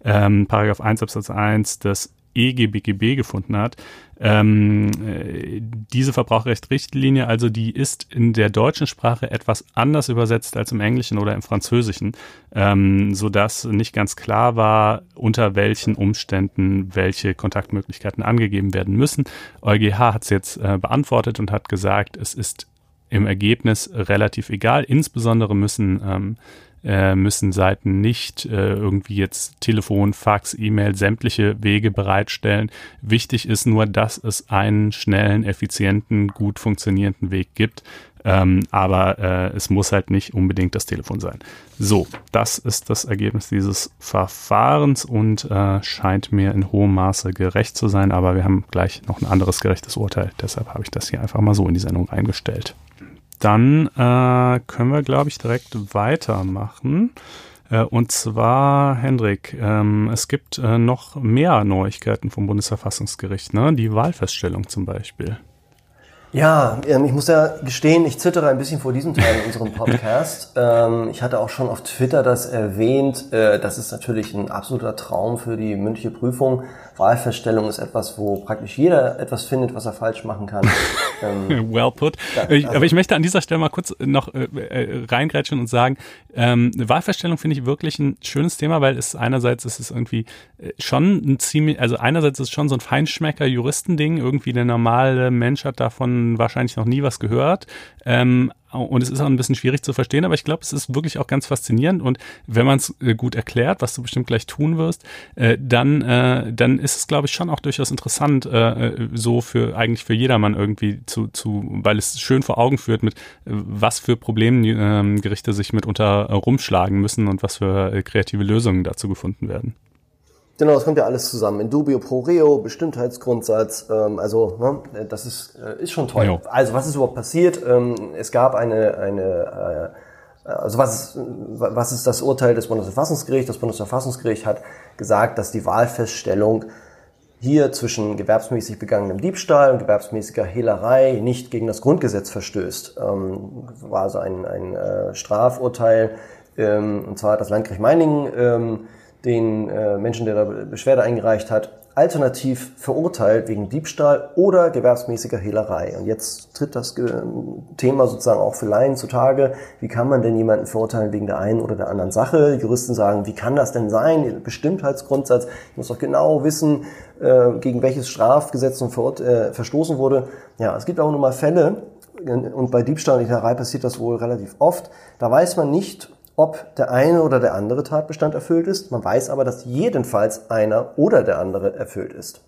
ähm, Paragraph 1 Absatz 1 des EGBGB gefunden hat. Ähm, äh, diese Verbraucherrechtsrichtlinie, also die ist in der deutschen Sprache etwas anders übersetzt als im Englischen oder im Französischen, ähm, so dass nicht ganz klar war, unter welchen Umständen welche Kontaktmöglichkeiten angegeben werden müssen. EuGH hat es jetzt äh, beantwortet und hat gesagt, es ist im Ergebnis relativ egal. Insbesondere müssen ähm, äh, müssen Seiten nicht äh, irgendwie jetzt Telefon, Fax, E-Mail, sämtliche Wege bereitstellen. Wichtig ist nur, dass es einen schnellen, effizienten, gut funktionierenden Weg gibt. Ähm, aber äh, es muss halt nicht unbedingt das Telefon sein. So, das ist das Ergebnis dieses Verfahrens und äh, scheint mir in hohem Maße gerecht zu sein. Aber wir haben gleich noch ein anderes gerechtes Urteil. Deshalb habe ich das hier einfach mal so in die Sendung reingestellt. Dann äh, können wir, glaube ich, direkt weitermachen. Äh, und zwar, Hendrik, ähm, es gibt äh, noch mehr Neuigkeiten vom Bundesverfassungsgericht, ne? Die Wahlfeststellung zum Beispiel. Ja, ähm, ich muss ja gestehen, ich zittere ein bisschen vor diesem Teil in unserem <laughs> Podcast. ähm, ich hatte auch schon auf Twitter das erwähnt. Äh, das ist natürlich ein absoluter Traum für die mündliche Prüfung. Wahlfeststellung ist etwas, wo praktisch jeder etwas findet, was er falsch machen kann. <laughs> ähm, well put. Da, also Aber ich möchte an dieser Stelle mal kurz noch äh, äh, reingrätschen und sagen, ähm, Wahlfeststellung finde ich wirklich ein schönes Thema, weil es einerseits ist es irgendwie äh, schon ein ziemlich, also einerseits ist es schon so ein Feinschmecker-Juristending, irgendwie der normale Mensch hat davon wahrscheinlich noch nie was gehört. Ähm, und es ist auch ein bisschen schwierig zu verstehen, aber ich glaube, es ist wirklich auch ganz faszinierend und wenn man es äh, gut erklärt, was du bestimmt gleich tun wirst, äh, dann, äh, dann ist es, glaube ich, schon auch durchaus interessant, so für eigentlich für jedermann irgendwie zu, zu, weil es schön vor Augen führt, mit was für Problemen äh, Gerichte sich mitunter rumschlagen müssen und was für kreative Lösungen dazu gefunden werden. Genau, das kommt ja alles zusammen. In dubio pro reo, Bestimmtheitsgrundsatz, ähm, also ne, das ist, äh, ist schon toll. Jo. Also was ist überhaupt passiert? Ähm, es gab eine, eine äh, also was ist, was ist das Urteil des Bundesverfassungsgerichts? Das Bundesverfassungsgericht hat gesagt, dass die Wahlfeststellung hier zwischen gewerbsmäßig begangenem Diebstahl und gewerbsmäßiger Hehlerei nicht gegen das Grundgesetz verstößt. Ähm, war also ein, ein äh, Strafurteil, ähm, und zwar hat das Landgericht Meiningen ähm, den äh, Menschen, der da Beschwerde eingereicht hat, alternativ verurteilt wegen Diebstahl oder gewerbsmäßiger Hehlerei. Und jetzt tritt das Thema sozusagen auch für Laien zutage. Wie kann man denn jemanden verurteilen wegen der einen oder der anderen Sache? Juristen sagen, wie kann das denn sein? Bestimmtheitsgrundsatz. Ich muss doch genau wissen, äh, gegen welches Strafgesetz äh, verstoßen wurde. Ja, es gibt auch nur mal Fälle, und bei Diebstahl und Hehlerei passiert das wohl relativ oft. Da weiß man nicht, ob der eine oder der andere Tatbestand erfüllt ist. Man weiß aber, dass jedenfalls einer oder der andere erfüllt ist.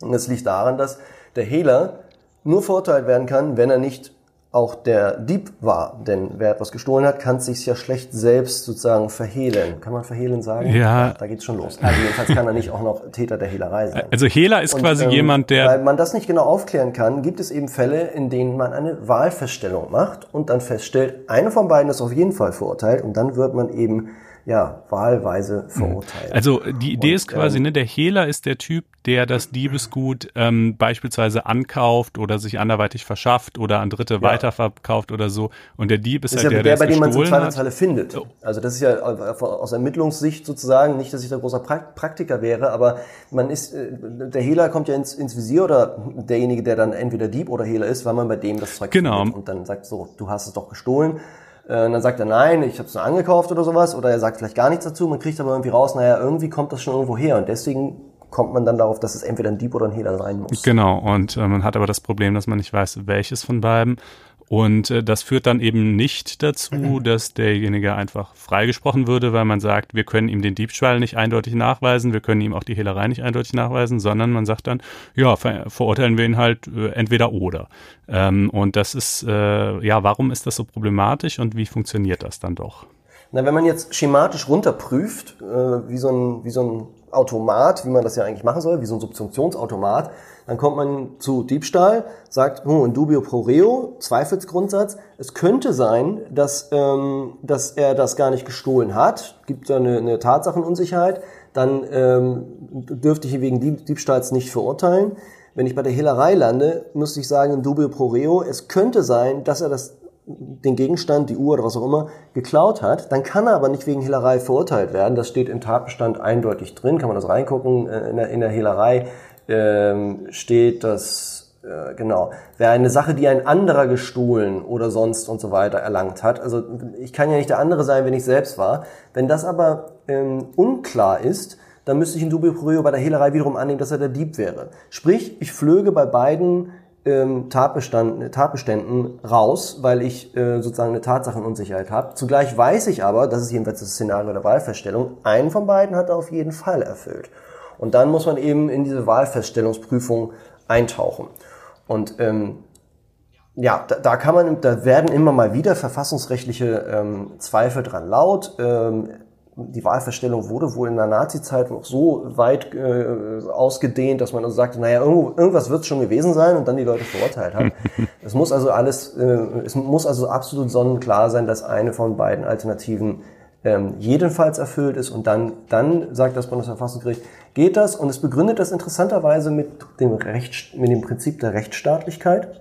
Und das liegt daran, dass der Hehler nur verurteilt werden kann, wenn er nicht auch der Dieb war. Denn wer etwas gestohlen hat, kann sich ja schlecht selbst sozusagen verhehlen. Kann man verhehlen sagen? Ja. Da geht's schon los. Also jedenfalls kann er nicht auch noch Täter der Hehlerei sein. Also Hehler ist Und, quasi ähm, jemand, der... Weil man das nicht genau aufklären kann, gibt es eben Fälle, in denen man eine Wahlfeststellung macht und dann feststellt, einer von beiden ist auf jeden Fall verurteilt und dann wird man eben ja, wahlweise hm. verurteilt. Also die Idee und, ist quasi, ähm, ne, der Hehler ist der Typ, der das Diebesgut ähm, beispielsweise ankauft oder sich anderweitig verschafft oder an Dritte ja. weiterverkauft oder so. Und der Dieb ist, ist halt ja der, der, der bei dem man es im Zweifelsfalle findet. Oh. Also das ist ja aus Ermittlungssicht sozusagen, nicht, dass ich da großer Praktiker wäre, aber man ist, äh, der Hehler kommt ja ins, ins Visier oder derjenige, der dann entweder Dieb oder Hehler ist, weil man bei dem das Zeug genau. findet und dann sagt so, du hast es doch gestohlen und dann sagt er, nein, ich habe es nur angekauft oder sowas. Oder er sagt vielleicht gar nichts dazu. Man kriegt aber irgendwie raus, naja, irgendwie kommt das schon irgendwo her. Und deswegen kommt man dann darauf, dass es entweder ein Dieb oder ein Hehler sein muss. Genau, und äh, man hat aber das Problem, dass man nicht weiß, welches von beiden. Und äh, das führt dann eben nicht dazu, mhm. dass derjenige einfach freigesprochen würde, weil man sagt, wir können ihm den Diebstahl nicht eindeutig nachweisen, wir können ihm auch die Hehlerei nicht eindeutig nachweisen, sondern man sagt dann, ja, ver verurteilen wir ihn halt äh, entweder oder. Ähm, und das ist, äh, ja, warum ist das so problematisch und wie funktioniert das dann doch? Na, wenn man jetzt schematisch runterprüft, äh, wie, so ein, wie so ein Automat, wie man das ja eigentlich machen soll, wie so ein Subsumptionsautomat, dann kommt man zu Diebstahl, sagt, hm, in dubio pro reo, Zweifelsgrundsatz. Es könnte sein, dass, ähm, dass er das gar nicht gestohlen hat. Gibt da eine, eine Tatsachenunsicherheit. Dann ähm, dürfte ich ihn wegen Diebstahls nicht verurteilen. Wenn ich bei der Hehlerei lande, müsste ich sagen, in dubio pro reo, es könnte sein, dass er das den Gegenstand, die Uhr oder was auch immer, geklaut hat, dann kann er aber nicht wegen Hehlerei verurteilt werden. Das steht im Tatbestand eindeutig drin, kann man das reingucken. Äh, in der, in der Hehlerei ähm, steht, dass, äh, genau, wer eine Sache, die ein anderer gestohlen oder sonst und so weiter erlangt hat, also ich kann ja nicht der andere sein, wenn ich selbst war. Wenn das aber ähm, unklar ist, dann müsste ich in dubio pro bei der Hehlerei wiederum annehmen, dass er der Dieb wäre. Sprich, ich flöge bei beiden ähm, Tatbestand, Tatbeständen raus, weil ich äh, sozusagen eine Tatsachenunsicherheit habe. Zugleich weiß ich aber, das ist jedenfalls das Szenario der Wahlfeststellung, einen von beiden hat er auf jeden Fall erfüllt. Und dann muss man eben in diese Wahlfeststellungsprüfung eintauchen. Und ähm, ja, da, da kann man, da werden immer mal wieder verfassungsrechtliche ähm, Zweifel dran laut. Ähm, die Wahlverstellung wurde wohl in der Nazi-Zeit noch so weit äh, ausgedehnt, dass man also sagte, naja, irgendwo, irgendwas wird es schon gewesen sein und dann die Leute verurteilt hat. <laughs> es muss also alles, äh, es muss also absolut sonnenklar sein, dass eine von beiden Alternativen ähm, jedenfalls erfüllt ist und dann, dann sagt das Bundesverfassungsgericht, geht das und es begründet das interessanterweise mit dem, Recht, mit dem Prinzip der Rechtsstaatlichkeit.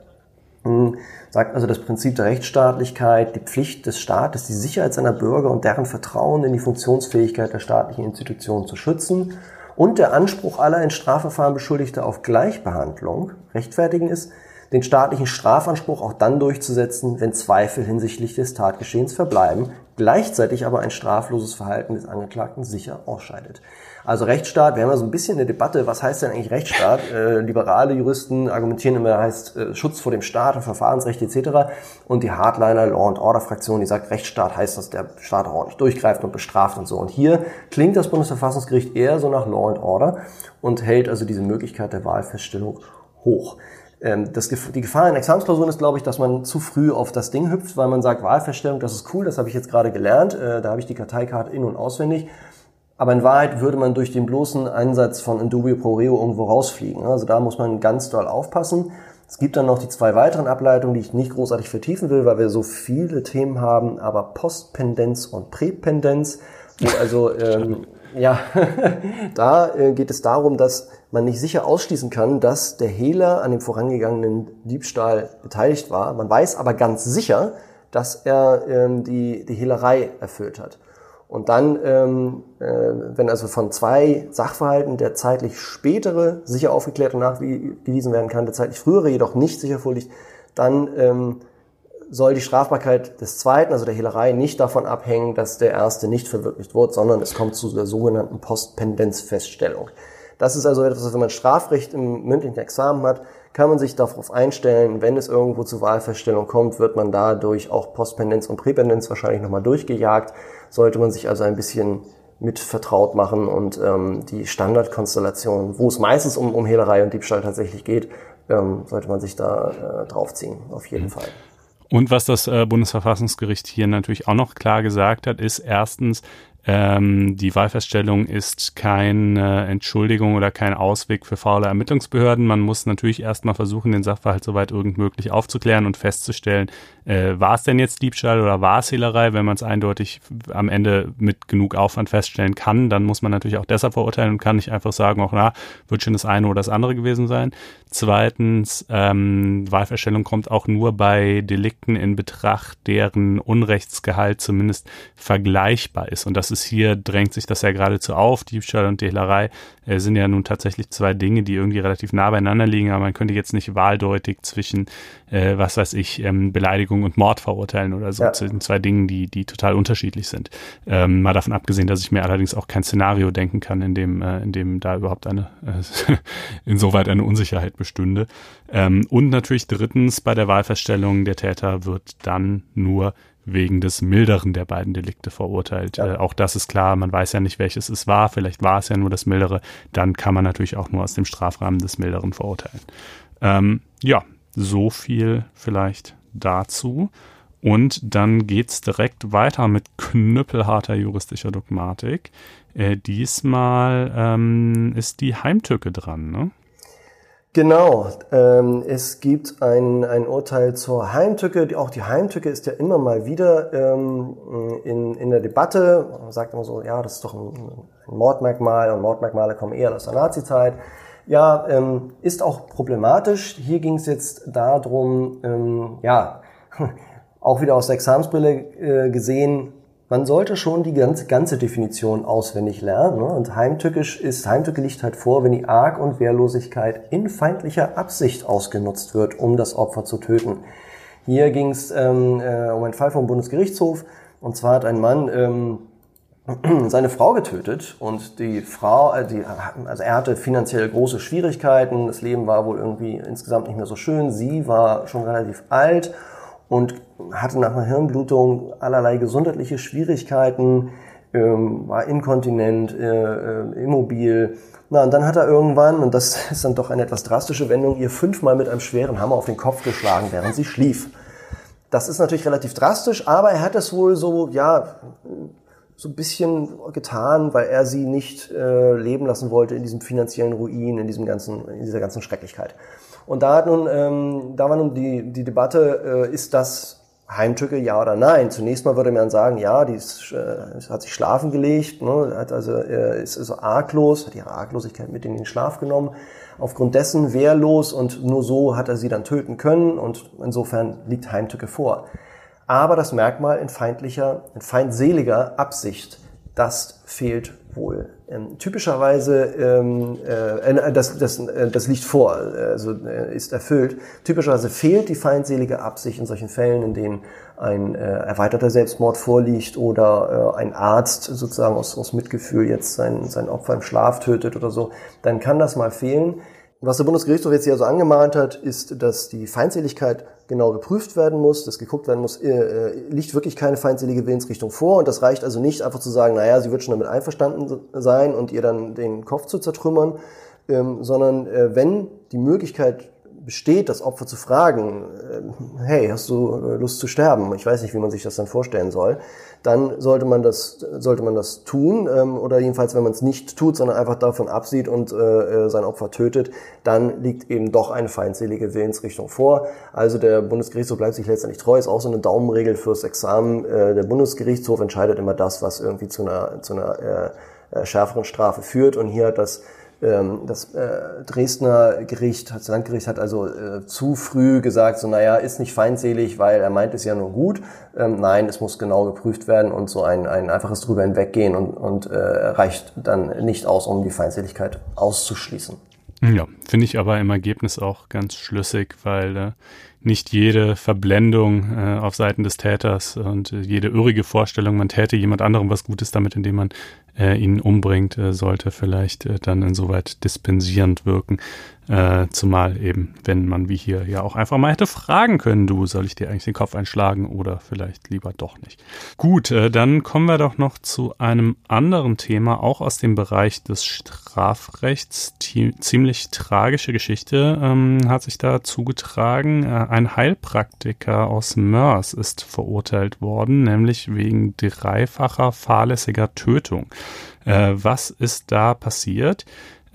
Sagt also das Prinzip der Rechtsstaatlichkeit, die Pflicht des Staates, die Sicherheit seiner Bürger und deren Vertrauen in die Funktionsfähigkeit der staatlichen Institutionen zu schützen. Und der Anspruch aller in Strafverfahren Beschuldigter auf Gleichbehandlung rechtfertigen ist, den staatlichen Strafanspruch auch dann durchzusetzen, wenn Zweifel hinsichtlich des Tatgeschehens verbleiben, gleichzeitig aber ein strafloses Verhalten des Angeklagten sicher ausscheidet. Also Rechtsstaat, wir haben ja so ein bisschen eine Debatte, was heißt denn eigentlich Rechtsstaat? <laughs> Äh, liberale Juristen argumentieren immer, heißt äh, Schutz vor dem Staat und Verfahrensrecht etc. Und die Hardliner Law and Order Fraktion, die sagt, Rechtsstaat heißt, dass der Staat auch ordentlich durchgreift und bestraft und so. Und hier klingt das Bundesverfassungsgericht eher so nach Law and Order und hält also diese Möglichkeit der Wahlfeststellung hoch. Ähm, das, die Gefahr in Examensklausuren ist, glaube ich, dass man zu früh auf das Ding hüpft, weil man sagt, Wahlfeststellung, das ist cool, das habe ich jetzt gerade gelernt, äh, da habe ich die Karteikarte in- und auswendig. Aber in Wahrheit würde man durch den bloßen Einsatz von Indubio Pro Reo irgendwo rausfliegen. Also da muss man ganz doll aufpassen. Es gibt dann noch die zwei weiteren Ableitungen, die ich nicht großartig vertiefen will, weil wir so viele Themen haben, aber Postpendenz und Präpendenz, also ähm, ja, <laughs> da äh, geht es darum, dass man nicht sicher ausschließen kann, dass der Hehler an dem vorangegangenen Diebstahl beteiligt war. Man weiß aber ganz sicher, dass er ähm, die, die Hehlerei erfüllt hat. Und dann, ähm, äh, wenn also von zwei Sachverhalten der zeitlich spätere sicher aufgeklärt und nachgewiesen werden kann, der zeitlich frühere jedoch nicht sicher vorliegt, dann ähm, soll die Strafbarkeit des zweiten, also der Hehlerei, nicht davon abhängen, dass der erste nicht verwirklicht wird, sondern es kommt zu der sogenannten Postpendenzfeststellung. Das ist also etwas, wenn man Strafrecht im mündlichen Examen hat, kann man sich darauf einstellen, wenn es irgendwo zur Wahlfeststellung kommt, wird man dadurch auch Postpendenz und Präpendenz wahrscheinlich nochmal durchgejagt. Sollte man sich also ein bisschen mit vertraut machen und ähm, die Standardkonstellation, wo es meistens um, um Hehlerei und Diebstahl tatsächlich geht, ähm, sollte man sich da äh, draufziehen, auf jeden mhm. Fall. Und was das äh, Bundesverfassungsgericht hier natürlich auch noch klar gesagt hat, ist erstens, ähm, die Wahlfeststellung ist keine Entschuldigung oder kein Ausweg für faule Ermittlungsbehörden. Man muss natürlich erstmal versuchen, den Sachverhalt soweit irgend möglich aufzuklären und festzustellen, äh, war es denn jetzt Diebstahl oder war es Hehlerei? Wenn man es eindeutig am Ende mit genug Aufwand feststellen kann, dann muss man natürlich auch deshalb verurteilen und kann nicht einfach sagen, auch na, wird schon das eine oder das andere gewesen sein. Zweitens, ähm, Wahlfeststellung kommt auch nur bei Delikten in Betracht, deren Unrechtsgehalt zumindest vergleichbar ist. Und das ist hier, drängt sich das ja geradezu auf. Diebstahl und Hehlerei äh, sind ja nun tatsächlich zwei Dinge, die irgendwie relativ nah beieinander liegen, aber man könnte jetzt nicht wahldeutig zwischen, äh, was weiß ich, ähm, Beleidigung und Mord verurteilen oder so, ja. zwischen zwei Dingen, die, die total unterschiedlich sind. Ähm, mal davon abgesehen, dass ich mir allerdings auch kein Szenario denken kann, in dem, äh, in dem da überhaupt eine, äh, <laughs> insoweit eine Unsicherheit bestünde. Ähm, und natürlich drittens, bei der Wahlfeststellung, der Täter wird dann nur wegen des milderen der beiden Delikte verurteilt. Ja. Äh, auch das ist klar, man weiß ja nicht, welches es war, vielleicht war es ja nur das mildere, dann kann man natürlich auch nur aus dem Strafrahmen des milderen verurteilen. Ähm, ja, so viel vielleicht dazu. Und dann geht's direkt weiter mit knüppelharter juristischer Dogmatik. Äh, diesmal ähm, ist die Heimtücke dran, ne? Genau, ähm, es gibt ein, ein Urteil zur Heimtücke. Auch die Heimtücke ist ja immer mal wieder ähm, in, in der Debatte. Man sagt immer so, ja, das ist doch ein, ein Mordmerkmal und Mordmerkmale kommen eher aus der Nazizeit. Ja, ähm, ist auch problematisch. Hier ging es jetzt darum, ähm, ja, <laughs> auch wieder aus der Examensbrille äh, gesehen, man sollte schon die ganze, ganze Definition auswendig lernen. Ne? Und heimtückisch ist, Heimtücke liegt halt vor, wenn die Arg und Wehrlosigkeit in feindlicher Absicht ausgenutzt wird, um das Opfer zu töten. Hier ging es ähm, äh, um einen Fall vom Bundesgerichtshof. Und zwar hat ein Mann ähm, <clears throat> seine Frau getötet und die Frau, äh, die, also er hatte finanziell große Schwierigkeiten. Das Leben war wohl irgendwie insgesamt nicht mehr so schön. Sie war schon relativ alt und hatte nach einer Hirnblutung allerlei gesundheitliche Schwierigkeiten, ähm, war inkontinent, äh, äh, immobil. Na, und dann hat er irgendwann, und das <laughs> ist dann doch eine etwas drastische Wendung, ihr fünfmal mit einem schweren Hammer auf den Kopf geschlagen, während sie schlief. Das ist natürlich relativ drastisch, aber er hat es wohl so, ja, so ein bisschen getan, weil er sie nicht äh, leben lassen wollte in diesem finanziellen Ruin, in diesem ganzen, in dieser ganzen Schrecklichkeit. Und da hat nun, ähm, da war nun die, die Debatte, äh, ist das Heimtücke, ja oder nein? Zunächst mal würde man sagen, ja, die ist, äh, hat sich schlafen gelegt, ne, hat also, äh, ist also arglos, hat ihre Arglosigkeit mit in den Schlaf genommen, aufgrund dessen wehrlos und nur so hat er sie dann töten können und insofern liegt Heimtücke vor. Aber das Merkmal in feindlicher, in feindseliger Absicht, das fehlt wohl. Ähm, typischerweise, ähm, äh, äh, das, das, äh, das liegt vor, also äh, ist erfüllt. Typischerweise fehlt die feindselige Absicht in solchen Fällen, in denen ein äh, erweiterter Selbstmord vorliegt oder äh, ein Arzt sozusagen aus, aus Mitgefühl jetzt sein, sein Opfer im Schlaf tötet oder so, dann kann das mal fehlen. Was der Bundesgerichtshof jetzt hier so angemahnt hat, ist, dass die Feindseligkeit genau geprüft werden muss, dass geguckt werden muss, äh, äh, liegt wirklich keine feindselige Willensrichtung vor. Und das reicht also nicht einfach zu sagen, naja, sie wird schon damit einverstanden sein und ihr dann den Kopf zu zertrümmern, ähm, sondern äh, wenn die Möglichkeit besteht, das Opfer zu fragen, äh, hey, hast du äh, Lust zu sterben? Ich weiß nicht, wie man sich das dann vorstellen soll. Dann sollte man das, sollte man das tun, ähm, oder jedenfalls, wenn man es nicht tut, sondern einfach davon absieht und äh, sein Opfer tötet, dann liegt eben doch eine feindselige Willensrichtung vor. Also der Bundesgerichtshof bleibt sich letztendlich treu, ist auch so eine Daumenregel fürs Examen. Der Bundesgerichtshof entscheidet immer das, was irgendwie zu einer, zu einer schärferen Strafe führt. Und hier hat das das äh, Dresdner Gericht, das Landgericht hat also äh, zu früh gesagt, so naja, ist nicht feindselig, weil er meint es ja nur gut. Ähm, nein, es muss genau geprüft werden und so ein, ein einfaches drüber hinweggehen und, und äh, reicht dann nicht aus, um die Feindseligkeit auszuschließen. Ja, finde ich aber im Ergebnis auch ganz schlüssig, weil nicht jede Verblendung äh, auf Seiten des Täters und äh, jede irrige Vorstellung, man täte jemand anderem was Gutes damit, indem man äh, ihn umbringt, äh, sollte vielleicht äh, dann insoweit dispensierend wirken. Äh, zumal eben, wenn man wie hier ja auch einfach mal hätte fragen können, du, soll ich dir eigentlich den Kopf einschlagen oder vielleicht lieber doch nicht. Gut, äh, dann kommen wir doch noch zu einem anderen Thema, auch aus dem Bereich des Strafrechts. ziemlich tragische Geschichte ähm, hat sich da zugetragen. Äh, ein Heilpraktiker aus Mörs ist verurteilt worden, nämlich wegen dreifacher fahrlässiger Tötung. Äh, was ist da passiert?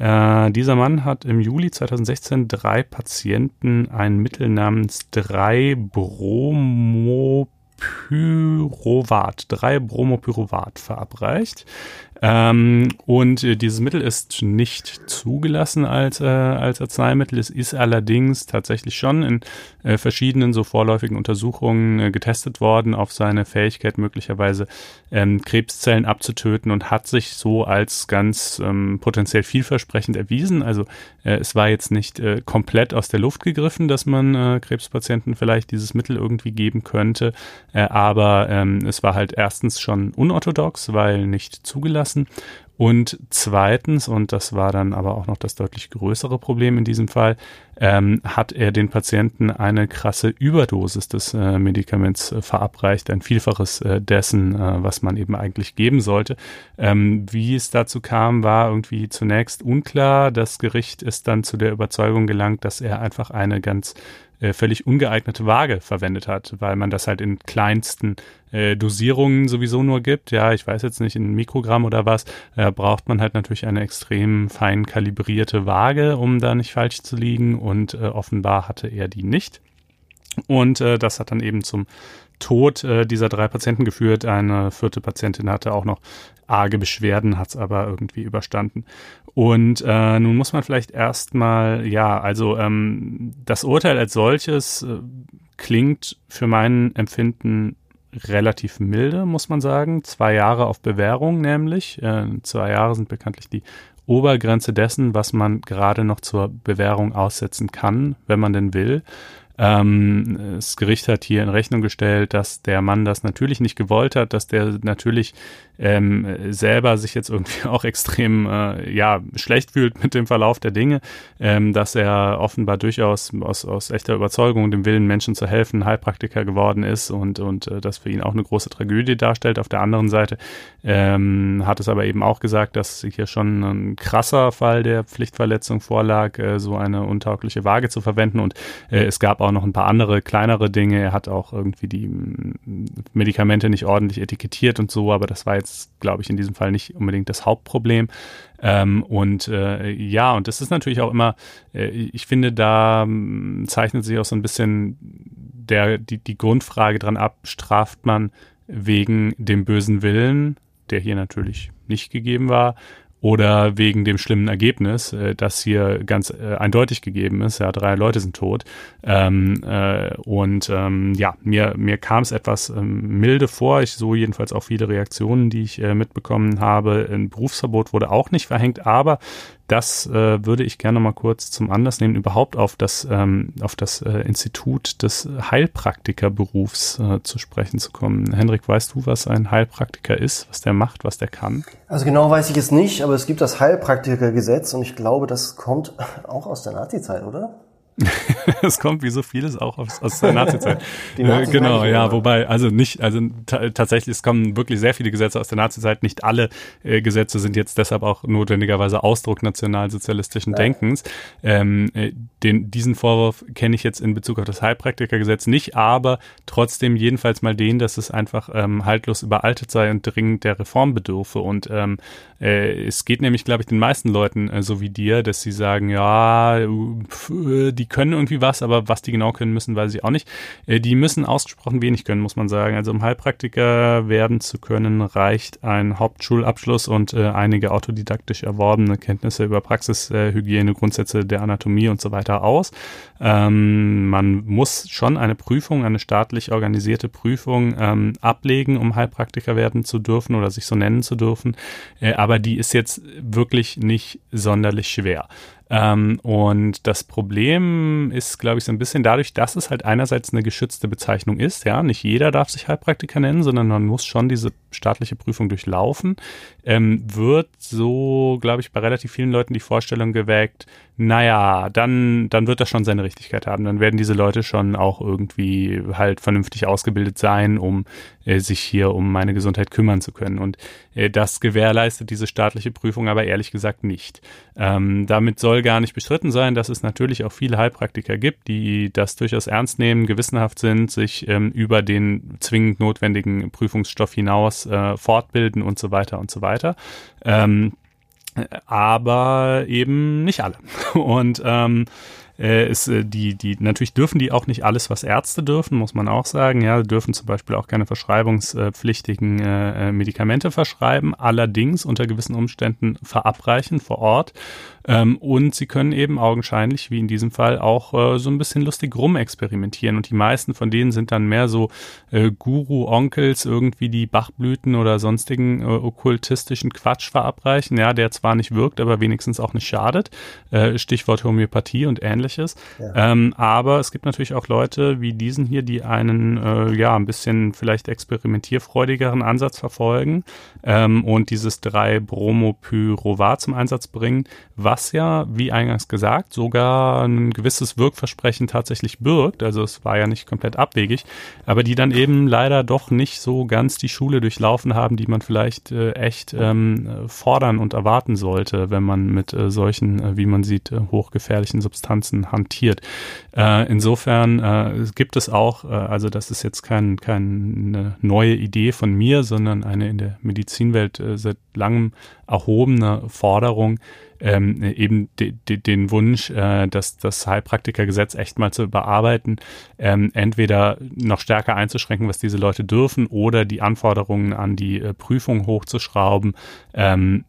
Äh, dieser Mann hat im Juli 2016 drei Patienten ein Mittel namens 3-Bromopyruvat, 3-Bromopyruvat verabreicht. Ähm, und äh, dieses Mittel ist nicht zugelassen als, äh, als Arzneimittel. Es ist allerdings tatsächlich schon in äh, verschiedenen so vorläufigen Untersuchungen äh, getestet worden auf seine Fähigkeit möglicherweise ähm, Krebszellen abzutöten und hat sich so als ganz ähm, potenziell vielversprechend erwiesen. Also äh, es war jetzt nicht äh, komplett aus der Luft gegriffen, dass man Krebspatienten vielleicht dieses Mittel irgendwie geben könnte, aber ähm, es war halt erstens schon unorthodox, weil nicht zugelassen lassen. Und zweitens, und das war dann aber auch noch das deutlich größere Problem in diesem Fall, ähm, hat er den Patienten eine krasse Überdosis des äh, Medikaments äh, verabreicht, ein Vielfaches äh, dessen, äh, was man eben eigentlich geben sollte. Ähm, wie es dazu kam, war irgendwie zunächst unklar. Das Gericht ist dann zu der Überzeugung gelangt, dass er einfach eine ganz äh, völlig ungeeignete Waage verwendet hat, weil man das halt in kleinsten äh, Dosierungen sowieso nur gibt. Ja, ich weiß jetzt nicht, in Mikrogramm oder was, äh, braucht man halt natürlich eine extrem fein kalibrierte Waage, um da nicht falsch zu liegen und äh, offenbar hatte er die nicht. Und äh, das hat dann eben zum Tod äh, dieser drei Patienten geführt. Eine vierte Patientin hatte auch noch arge Beschwerden, hat es aber irgendwie überstanden. Und äh, nun muss man vielleicht erstmal, ja, also ähm, das Urteil als solches äh, klingt für mein Empfinden relativ milde, muss man sagen. Zwei Jahre auf Bewährung nämlich. Äh, zwei Jahre sind bekanntlich die Obergrenze dessen, was man gerade noch zur Bewährung aussetzen kann, wenn man denn will. Ähm, das Gericht hat hier in Rechnung gestellt, dass der Mann das natürlich nicht gewollt hat, dass der natürlich ähm, selber sich jetzt irgendwie <laughs> auch extrem äh, ja schlecht fühlt mit dem Verlauf der Dinge, ähm, dass er offenbar durchaus aus, aus echter Überzeugung dem Willen Menschen zu helfen Heilpraktiker geworden ist und und äh, das für ihn auch eine große Tragödie darstellt. Auf der anderen Seite ähm, hat es aber eben auch gesagt, dass hier schon ein krasser Fall der Pflichtverletzung vorlag, äh, so eine untaugliche Waage zu verwenden und äh, es gab auch noch ein paar andere kleinere Dinge. Er hat auch irgendwie die Medikamente nicht ordentlich etikettiert und so, aber das war jetzt, glaube ich, in diesem Fall nicht unbedingt das Hauptproblem. Ähm, und äh, ja, und das ist natürlich auch immer, äh, ich finde, da äh, zeichnet sich auch so ein bisschen der, die, die Grundfrage dran ab, straft man wegen dem bösen Willen, der hier natürlich nicht gegeben war, oder wegen dem schlimmen Ergebnis, äh, das hier ganz äh, eindeutig gegeben ist. Ja, drei Leute sind tot. Ähm, äh, und ähm, ja, mir, mir kam es etwas ähm, milde vor. Ich so jedenfalls auch viele Reaktionen, die ich äh, mitbekommen habe. Ein Berufsverbot wurde auch nicht verhängt, aber das äh, würde ich gerne mal kurz zum Anlass nehmen, überhaupt auf das, ähm, auf das äh, Institut des Heilpraktikerberufs äh, zu sprechen zu kommen. Hendrik, weißt du, was ein Heilpraktiker ist, was der macht, was der kann? Also genau weiß ich es nicht, aber es gibt das Heilpraktikergesetz und ich glaube, das kommt <laughs> auch aus der Nazi-Zeit, oder? <laughs> es kommt wie so vieles auch aus, aus der Nazi-Zeit. <laughs> Nazi äh, genau, ja, wobei, also nicht, also tatsächlich, es kommen wirklich sehr viele Gesetze aus der Nazi-Zeit. Nicht alle äh, Gesetze sind jetzt deshalb auch notwendigerweise Ausdruck nationalsozialistischen Nein. Denkens. Ähm, äh, den, diesen Vorwurf kenne ich jetzt in Bezug auf das Heilpraktikergesetz nicht, aber trotzdem jedenfalls mal den, dass es einfach ähm, haltlos überaltet sei und dringend der Reform bedürfe. Und ähm, äh, es geht nämlich, glaube ich, den meisten Leuten äh, so wie dir, dass sie sagen, ja, pf, die die können irgendwie was, aber was die genau können müssen, weiß ich auch nicht. Äh, die müssen ausgesprochen wenig können, muss man sagen. Also um Heilpraktiker werden zu können, reicht ein Hauptschulabschluss und äh, einige autodidaktisch erworbene Kenntnisse über Praxishygiene, Grundsätze der Anatomie und so weiter aus. Ähm, man muss schon eine Prüfung, eine staatlich organisierte Prüfung ähm, ablegen, um Heilpraktiker werden zu dürfen oder sich so nennen zu dürfen. Äh, aber die ist jetzt wirklich nicht sonderlich schwer. Ähm, und das Problem ist, glaube ich, so ein bisschen dadurch, dass es halt einerseits eine geschützte Bezeichnung ist. Ja, nicht jeder darf sich Heilpraktiker nennen, sondern man muss schon diese staatliche Prüfung durchlaufen. Ähm, wird so, glaube ich, bei relativ vielen Leuten die Vorstellung geweckt, naja, dann, dann wird das schon seine Richtigkeit haben. Dann werden diese Leute schon auch irgendwie halt vernünftig ausgebildet sein, um äh, sich hier um meine Gesundheit kümmern zu können. Und äh, das gewährleistet diese staatliche Prüfung aber ehrlich gesagt nicht. Ähm, damit soll gar nicht bestritten sein, dass es natürlich auch viele Heilpraktiker gibt, die das durchaus ernst nehmen, gewissenhaft sind, sich ähm, über den zwingend notwendigen Prüfungsstoff hinaus äh, fortbilden und so weiter und so weiter. Ähm, aber eben nicht alle. <laughs> Und ähm, äh, ist äh, die, die, natürlich dürfen die auch nicht alles, was Ärzte dürfen, muss man auch sagen. Ja, dürfen zum Beispiel auch keine verschreibungspflichtigen äh, äh, Medikamente verschreiben, allerdings unter gewissen Umständen verabreichen vor Ort. Ähm, und sie können eben augenscheinlich, wie in diesem Fall, auch äh, so ein bisschen lustig rumexperimentieren. Und die meisten von denen sind dann mehr so äh, Guru-Onkels, irgendwie die Bachblüten oder sonstigen äh, okkultistischen Quatsch verabreichen, ja, der zwar nicht wirkt, aber wenigstens auch nicht schadet. Äh, Stichwort Homöopathie und ähnliches. Ja. Ähm, aber es gibt natürlich auch Leute wie diesen hier, die einen, äh, ja, ein bisschen vielleicht experimentierfreudigeren Ansatz verfolgen ähm, und dieses 3-Bromopyrovat zum Einsatz bringen, was ja, wie eingangs gesagt, sogar ein gewisses Wirkversprechen tatsächlich birgt. Also es war ja nicht komplett abwegig, aber die dann eben leider doch nicht so ganz die Schule durchlaufen haben, die man vielleicht äh, echt ähm, fordern und erwarten sollte, wenn man mit äh, solchen, äh, wie man sieht, äh, hochgefährlichen Substanzen hantiert. Äh, insofern äh, gibt es auch, also das ist jetzt kein, keine neue Idee von mir, sondern eine in der Medizinwelt seit langem erhobene Forderung, ähm, eben de, de, den Wunsch, äh, dass das Heilpraktikergesetz echt mal zu überarbeiten, ähm, entweder noch stärker einzuschränken, was diese Leute dürfen, oder die Anforderungen an die äh, Prüfung hochzuschrauben, ähm,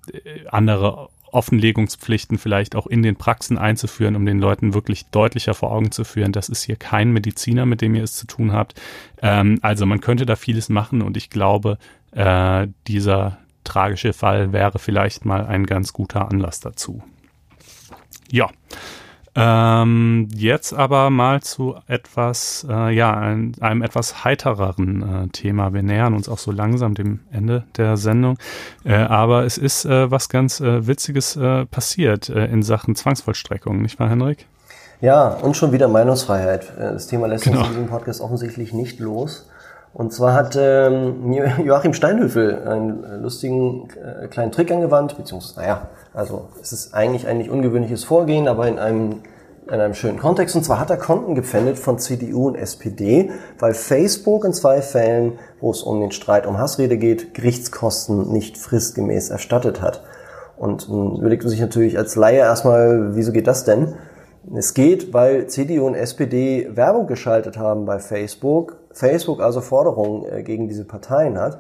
andere Offenlegungspflichten vielleicht auch in den Praxen einzuführen, um den Leuten wirklich deutlicher vor Augen zu führen, das ist hier kein Mediziner, mit dem ihr es zu tun habt. Ähm, also man könnte da vieles machen und ich glaube, äh, dieser, tragische Fall wäre vielleicht mal ein ganz guter Anlass dazu. Ja. Ähm, jetzt aber mal zu etwas, äh, ja, ein, einem etwas heitereren äh, Thema. Wir nähern uns auch so langsam dem Ende der Sendung. Äh, aber es ist äh, was ganz äh, Witziges äh, passiert in Sachen Zwangsvollstreckung, nicht wahr, Henrik? Ja, und schon wieder Meinungsfreiheit. Das Thema lässt genau. uns in diesem Podcast offensichtlich nicht los. Und zwar hat ähm, Joachim Steinhöfel einen lustigen äh, kleinen Trick angewandt, beziehungsweise, naja, also es ist eigentlich ein nicht ungewöhnliches Vorgehen, aber in einem, in einem schönen Kontext. Und zwar hat er Konten gepfändet von CDU und SPD, weil Facebook in zwei Fällen, wo es um den Streit um Hassrede geht, Gerichtskosten nicht fristgemäß erstattet hat. Und nun überlegt man sich natürlich als Laie erstmal, wieso geht das denn? Es geht, weil CDU und SPD Werbung geschaltet haben bei Facebook, Facebook also Forderungen äh, gegen diese Parteien hat.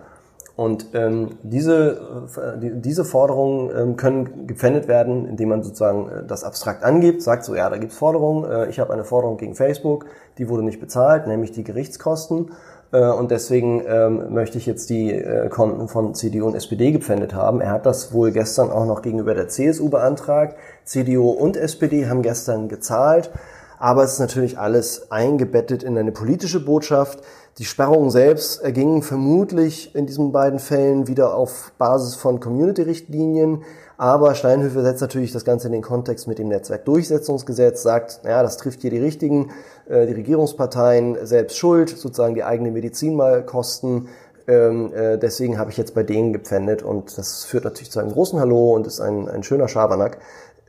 Und ähm, diese, äh, die, diese Forderungen ähm, können gepfändet werden, indem man sozusagen äh, das abstrakt angibt, sagt so, ja, da gibt's Forderungen, äh, ich habe eine Forderung gegen Facebook, die wurde nicht bezahlt, nämlich die Gerichtskosten. Äh, und deswegen ähm, möchte ich jetzt die äh, Konten von CDU und SPD gepfändet haben. Er hat das wohl gestern auch noch gegenüber der CSU beantragt. CDU und SPD haben gestern gezahlt. Aber es ist natürlich alles eingebettet in eine politische Botschaft. Die Sperrungen selbst ergingen vermutlich in diesen beiden Fällen wieder auf Basis von Community-Richtlinien. Aber Steinhöfer setzt natürlich das Ganze in den Kontext mit dem Netzwerkdurchsetzungsgesetz, sagt, ja, das trifft hier die richtigen, äh, die Regierungsparteien selbst schuld, sozusagen die eigene Medizin mal kosten. Ähm, äh, deswegen habe ich jetzt bei denen gepfändet und das führt natürlich zu einem großen Hallo und ist ein, ein schöner Schabernack.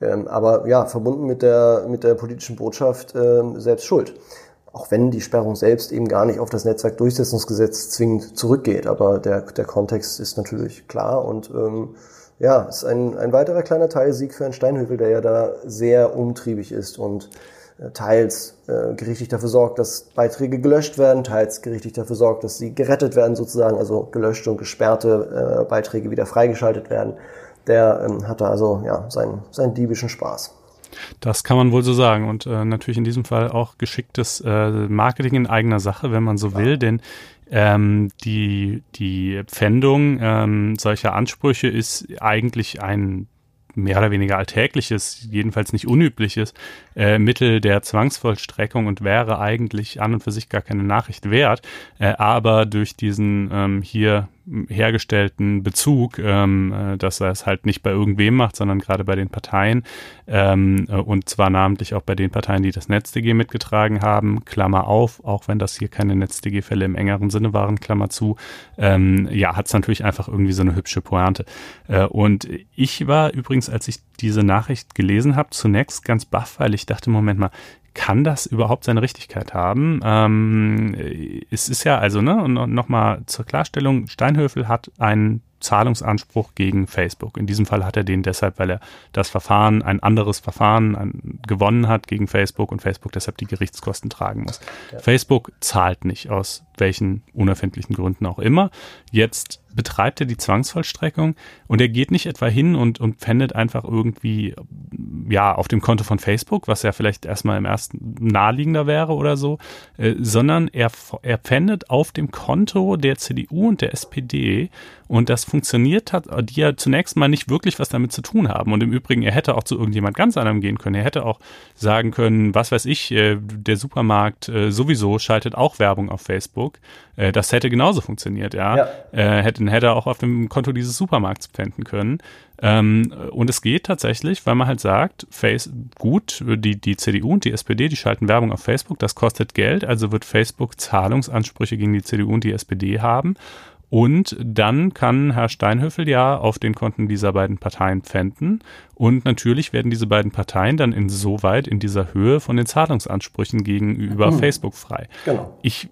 Ähm, aber ja, verbunden mit der, mit der politischen Botschaft ähm, selbst schuld. Auch wenn die Sperrung selbst eben gar nicht auf das Netzwerkdurchsetzungsgesetz zwingend zurückgeht. Aber der, der Kontext ist natürlich klar und ähm, ja, ist ein, ein weiterer kleiner Teil Sieg für Herrn Steinhövel, der ja da sehr umtriebig ist und teils äh, gerichtlich dafür sorgt, dass Beiträge gelöscht werden, teils gerichtlich dafür sorgt, dass sie gerettet werden sozusagen, also gelöschte und gesperrte äh, Beiträge wieder freigeschaltet werden. Der ähm, hat da also ja seinen, seinen diebischen Spaß. Das kann man wohl so sagen und äh, natürlich in diesem Fall auch geschicktes äh, Marketing in eigener Sache, wenn man so will, denn ähm, die, die Pfändung ähm, solcher Ansprüche ist eigentlich ein mehr oder weniger alltägliches, jedenfalls nicht unübliches äh, Mittel der Zwangsvollstreckung und wäre eigentlich an und für sich gar keine Nachricht wert. Äh, aber durch diesen ähm, hier hergestellten Bezug, ähm, äh, dass er es halt nicht bei irgendwem macht, sondern gerade bei den Parteien ähm, äh, und zwar namentlich auch bei den Parteien, die das NetzDG mitgetragen haben, Klammer auf, auch wenn das hier keine NetzDG-Fälle im engeren Sinne waren, Klammer zu, ähm, ja, hat es natürlich einfach irgendwie so eine hübsche Pointe. Äh, und ich war übrigens, als ich diese Nachricht gelesen habe, zunächst ganz baff, weil ich dachte, Moment mal, kann das überhaupt seine Richtigkeit haben? Ähm, es ist ja also, ne, und nochmal zur Klarstellung, Steinhöfel hat einen Zahlungsanspruch gegen Facebook. In diesem Fall hat er den deshalb, weil er das Verfahren, ein anderes Verfahren ein, gewonnen hat gegen Facebook und Facebook deshalb die Gerichtskosten tragen muss. Ja. Facebook zahlt nicht, aus welchen unerfindlichen Gründen auch immer. Jetzt betreibt er die Zwangsvollstreckung und er geht nicht etwa hin und, und pfändet einfach irgendwie, ja, auf dem Konto von Facebook, was ja vielleicht erstmal im ersten naheliegender wäre oder so, äh, sondern er, er pfändet auf dem Konto der CDU und der SPD und das funktioniert hat, die ja zunächst mal nicht wirklich was damit zu tun haben. Und im Übrigen, er hätte auch zu irgendjemand ganz anderem gehen können. Er hätte auch sagen können, was weiß ich, äh, der Supermarkt äh, sowieso schaltet auch Werbung auf Facebook. Äh, das hätte genauso funktioniert, ja. ja. Äh, hätte, hätte auch auf dem Konto dieses Supermarkts pfänden können. Ähm, und es geht tatsächlich, weil man halt sagt, Face, gut, die, die CDU und die SPD, die schalten Werbung auf Facebook, das kostet Geld, also wird Facebook Zahlungsansprüche gegen die CDU und die SPD haben. Und dann kann Herr Steinhöfel ja auf den Konten dieser beiden Parteien pfänden. Und natürlich werden diese beiden Parteien dann insoweit in dieser Höhe von den Zahlungsansprüchen gegenüber hm. Facebook frei. Genau. Ich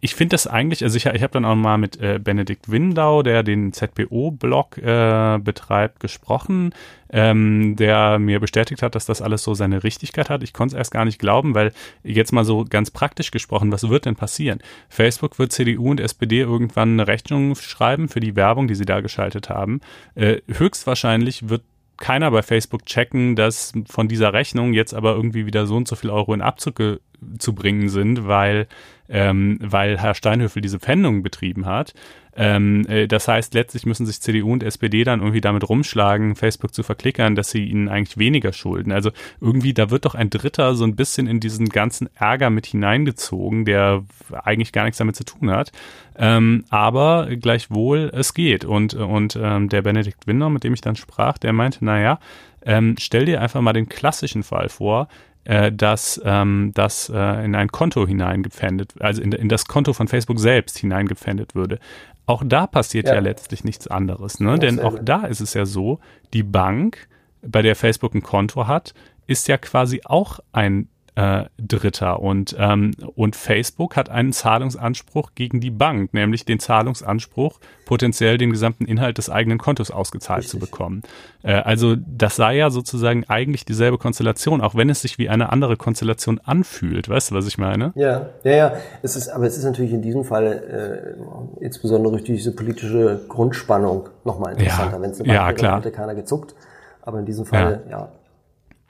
ich finde das eigentlich, also ich, ich habe dann auch mal mit äh, Benedikt Windau, der den ZPO-Blog äh, betreibt, gesprochen, ähm, der mir bestätigt hat, dass das alles so seine Richtigkeit hat. Ich konnte es erst gar nicht glauben, weil jetzt mal so ganz praktisch gesprochen, was wird denn passieren? Facebook wird CDU und SPD irgendwann eine Rechnung schreiben für die Werbung, die sie da geschaltet haben. Äh, höchstwahrscheinlich wird keiner bei Facebook checken, dass von dieser Rechnung jetzt aber irgendwie wieder so und so viel Euro in Abzug zu bringen sind, weil, ähm, weil Herr Steinhöfel diese Pfändung betrieben hat. Ähm, äh, das heißt, letztlich müssen sich CDU und SPD dann irgendwie damit rumschlagen, Facebook zu verklickern, dass sie ihnen eigentlich weniger schulden. Also irgendwie, da wird doch ein Dritter so ein bisschen in diesen ganzen Ärger mit hineingezogen, der eigentlich gar nichts damit zu tun hat. Ähm, aber gleichwohl, es geht. Und, und ähm, der Benedikt Winder, mit dem ich dann sprach, der meinte, naja, ähm, stell dir einfach mal den klassischen Fall vor, äh, dass ähm, das äh, in ein Konto hineingepfändet, also in, in, das Konto von Facebook selbst hineingepfändet würde. Auch da passiert ja, ja letztlich nichts anderes, ne? Denn auch da ist es ja so, die Bank, bei der Facebook ein Konto hat, ist ja quasi auch ein äh, Dritter. Und, ähm, und Facebook hat einen Zahlungsanspruch gegen die Bank, nämlich den Zahlungsanspruch, potenziell den gesamten Inhalt des eigenen Kontos ausgezahlt Richtig. zu bekommen. Äh, also das sei ja sozusagen eigentlich dieselbe Konstellation, auch wenn es sich wie eine andere Konstellation anfühlt. Weißt du, was ich meine? Ja, ja, ja. Es ist, aber es ist natürlich in diesem Fall äh, insbesondere durch diese politische Grundspannung nochmal interessanter. Ja, wenn es eine Bank ja, klar. hätte keiner gezuckt. Aber in diesem Fall, ja, ja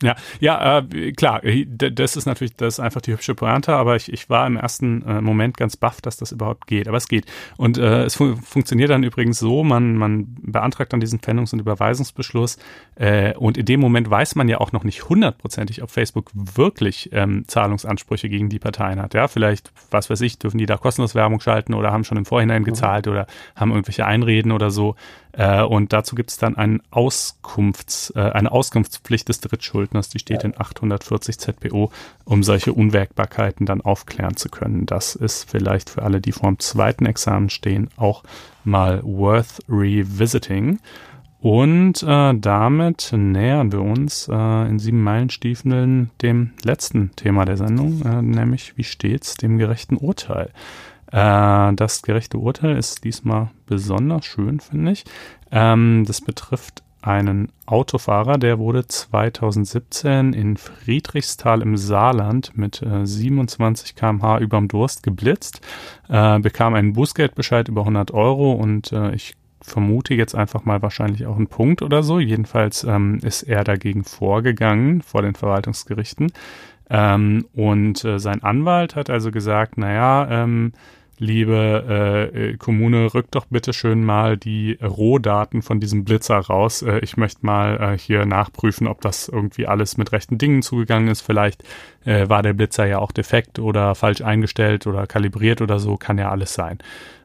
ja, ja, äh, klar, äh, das ist natürlich, das ist einfach die hübsche Pointe, aber ich, ich war im ersten äh, Moment ganz baff, dass das überhaupt geht, aber es geht. Und äh, es fun funktioniert dann übrigens so, man, man beantragt dann diesen Pfändungs- und Überweisungsbeschluss äh, und in dem Moment weiß man ja auch noch nicht hundertprozentig, ob Facebook wirklich ähm, Zahlungsansprüche gegen die Parteien hat. Ja, vielleicht, was weiß ich, dürfen die da kostenlos Werbung schalten oder haben schon im Vorhinein mhm. gezahlt oder haben irgendwelche Einreden oder so. Äh, und dazu gibt es dann ein Auskunfts, äh, eine Auskunftspflicht des Drittschuldners, die steht ja. in 840 ZPO, um solche Unwägbarkeiten dann aufklären zu können. Das ist vielleicht für alle, die vor dem zweiten Examen stehen, auch mal worth revisiting. Und äh, damit nähern wir uns äh, in sieben Meilenstiefeln dem letzten Thema der Sendung, äh, nämlich wie steht's dem gerechten Urteil. Äh, das gerechte Urteil ist diesmal besonders schön, finde ich. Ähm, das betrifft einen Autofahrer, der wurde 2017 in Friedrichsthal im Saarland mit äh, 27 km/h überm Durst geblitzt, äh, bekam einen Bußgeldbescheid über 100 Euro und äh, ich vermute jetzt einfach mal wahrscheinlich auch einen Punkt oder so. Jedenfalls ähm, ist er dagegen vorgegangen vor den Verwaltungsgerichten. Ähm, und äh, sein Anwalt hat also gesagt, naja, ähm, liebe äh, äh, Kommune, rückt doch bitte schön mal die Rohdaten von diesem Blitzer raus. Äh, ich möchte mal äh, hier nachprüfen, ob das irgendwie alles mit rechten Dingen zugegangen ist. Vielleicht äh, war der Blitzer ja auch defekt oder falsch eingestellt oder kalibriert oder so, kann ja alles sein.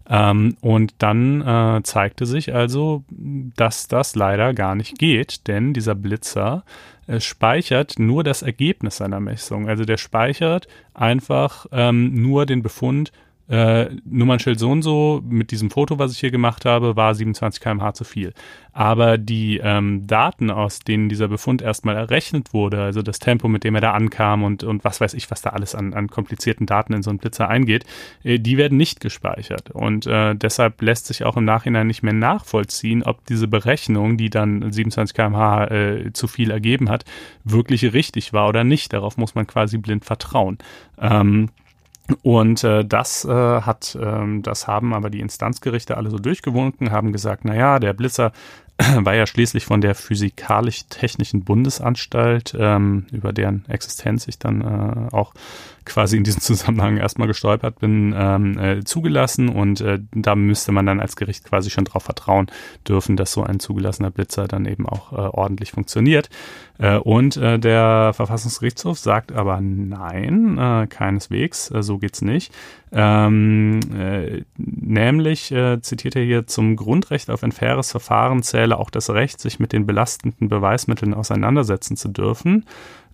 Ähm, und dann äh, zeigte sich also, dass das leider gar nicht geht, denn dieser Blitzer äh, speichert nur das Ergebnis seiner Messung. Also der speichert einfach ähm, nur den Befund äh, Nummernschild so und so mit diesem Foto, was ich hier gemacht habe, war 27 km/h zu viel. Aber die ähm, Daten, aus denen dieser Befund erstmal errechnet wurde, also das Tempo, mit dem er da ankam und, und was weiß ich, was da alles an, an komplizierten Daten in so einen Blitzer eingeht, äh, die werden nicht gespeichert. Und äh, deshalb lässt sich auch im Nachhinein nicht mehr nachvollziehen, ob diese Berechnung, die dann 27 km/h äh, zu viel ergeben hat, wirklich richtig war oder nicht. Darauf muss man quasi blind vertrauen. Ähm, und äh, das äh, hat, ähm, das haben aber die Instanzgerichte alle so durchgewunken, haben gesagt, na ja, der Blitzer <clears throat> war ja schließlich von der Physikalisch-Technischen Bundesanstalt, ähm, über deren Existenz ich dann äh, auch quasi in diesem Zusammenhang erstmal gestolpert bin, ähm, äh, zugelassen und äh, da müsste man dann als Gericht quasi schon darauf vertrauen dürfen, dass so ein zugelassener Blitzer dann eben auch äh, ordentlich funktioniert. Äh, und äh, der Verfassungsgerichtshof sagt aber nein, keineswegs, so geht's nicht. Ähm, äh, nämlich äh, zitiert er hier zum Grundrecht auf ein faires Verfahren zähle auch das Recht, sich mit den belastenden Beweismitteln auseinandersetzen zu dürfen.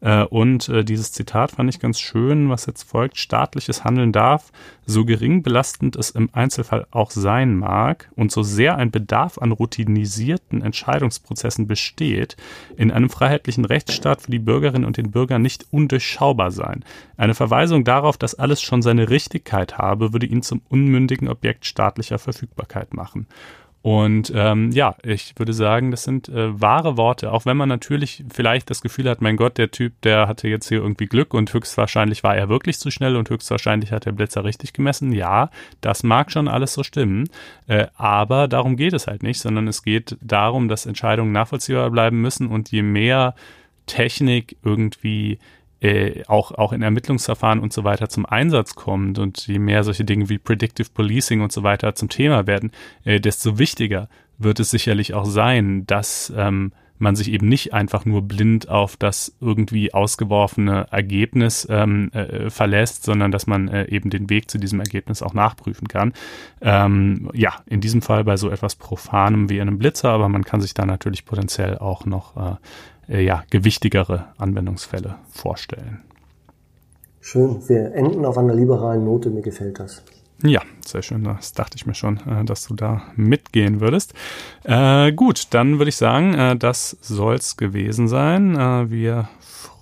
Äh, und äh, dieses Zitat fand ich ganz schön, was jetzt folgt. Staatliches Handeln darf, so gering belastend es im Einzelfall auch sein mag und so sehr ein Bedarf an routinisierten Entscheidungsprozessen besteht, in einem freiheitlichen Rechtsstaat für die Bürgerinnen und den Bürger nicht undurchschaubar sein. Eine Verweisung darauf, dass alles schon seine Richtigkeit habe, würde ihn zum unmündigen Objekt staatlicher Verfügbarkeit machen. Und ähm, ja, ich würde sagen, das sind äh, wahre Worte, auch wenn man natürlich vielleicht das Gefühl hat, mein Gott, der Typ, der hatte jetzt hier irgendwie Glück und höchstwahrscheinlich war er wirklich zu schnell und höchstwahrscheinlich hat der Blitzer richtig gemessen. Ja, das mag schon alles so stimmen, äh, aber darum geht es halt nicht, sondern es geht darum, dass Entscheidungen nachvollziehbar bleiben müssen. Und je mehr Technik irgendwie äh, auch, auch in Ermittlungsverfahren und so weiter zum Einsatz kommt und je mehr solche Dinge wie Predictive Policing und so weiter zum Thema werden, äh, desto wichtiger wird es sicherlich auch sein, dass ähm, man sich eben nicht einfach nur blind auf das irgendwie ausgeworfene Ergebnis ähm, äh, verlässt, sondern dass man äh, eben den Weg zu diesem Ergebnis auch nachprüfen kann. Ähm, ja, in diesem Fall bei so etwas Profanem wie einem Blitzer, aber man kann sich da natürlich potenziell auch noch äh, äh, ja, gewichtigere Anwendungsfälle vorstellen. Schön, wir enden auf einer liberalen Note, mir gefällt das. Ja, sehr schön. Das dachte ich mir schon, äh, dass du da mitgehen würdest. Äh, gut, dann würde ich sagen, äh, das soll's gewesen sein. Äh, wir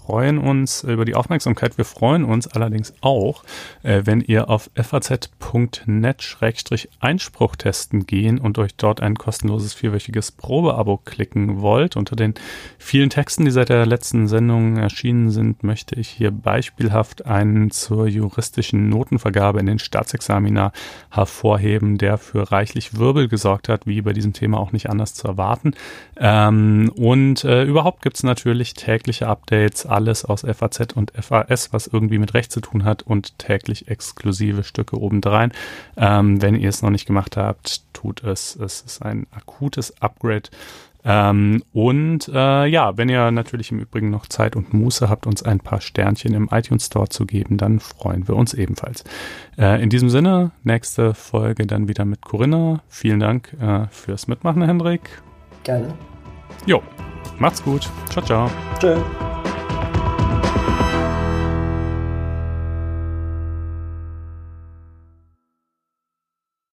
freuen uns über die Aufmerksamkeit. Wir freuen uns allerdings auch, äh, wenn ihr auf faz.net-einspruch testen gehen und euch dort ein kostenloses vierwöchiges Probeabo klicken wollt. Unter den vielen Texten, die seit der letzten Sendung erschienen sind, möchte ich hier beispielhaft einen zur juristischen Notenvergabe in den Staatsexamina hervorheben, der für reichlich Wirbel gesorgt hat, wie bei diesem Thema auch nicht anders zu erwarten. Ähm, und äh, überhaupt gibt es natürlich tägliche Updates alles aus FAZ und FAS, was irgendwie mit Recht zu tun hat und täglich exklusive Stücke obendrein. Ähm, wenn ihr es noch nicht gemacht habt, tut es. Es ist ein akutes Upgrade. Ähm, und äh, ja, wenn ihr natürlich im Übrigen noch Zeit und Muße habt, uns ein paar Sternchen im iTunes Store zu geben, dann freuen wir uns ebenfalls. Äh, in diesem Sinne, nächste Folge dann wieder mit Corinna. Vielen Dank äh, fürs Mitmachen, Hendrik. Gerne. Jo, macht's gut. Ciao, ciao. Tschö.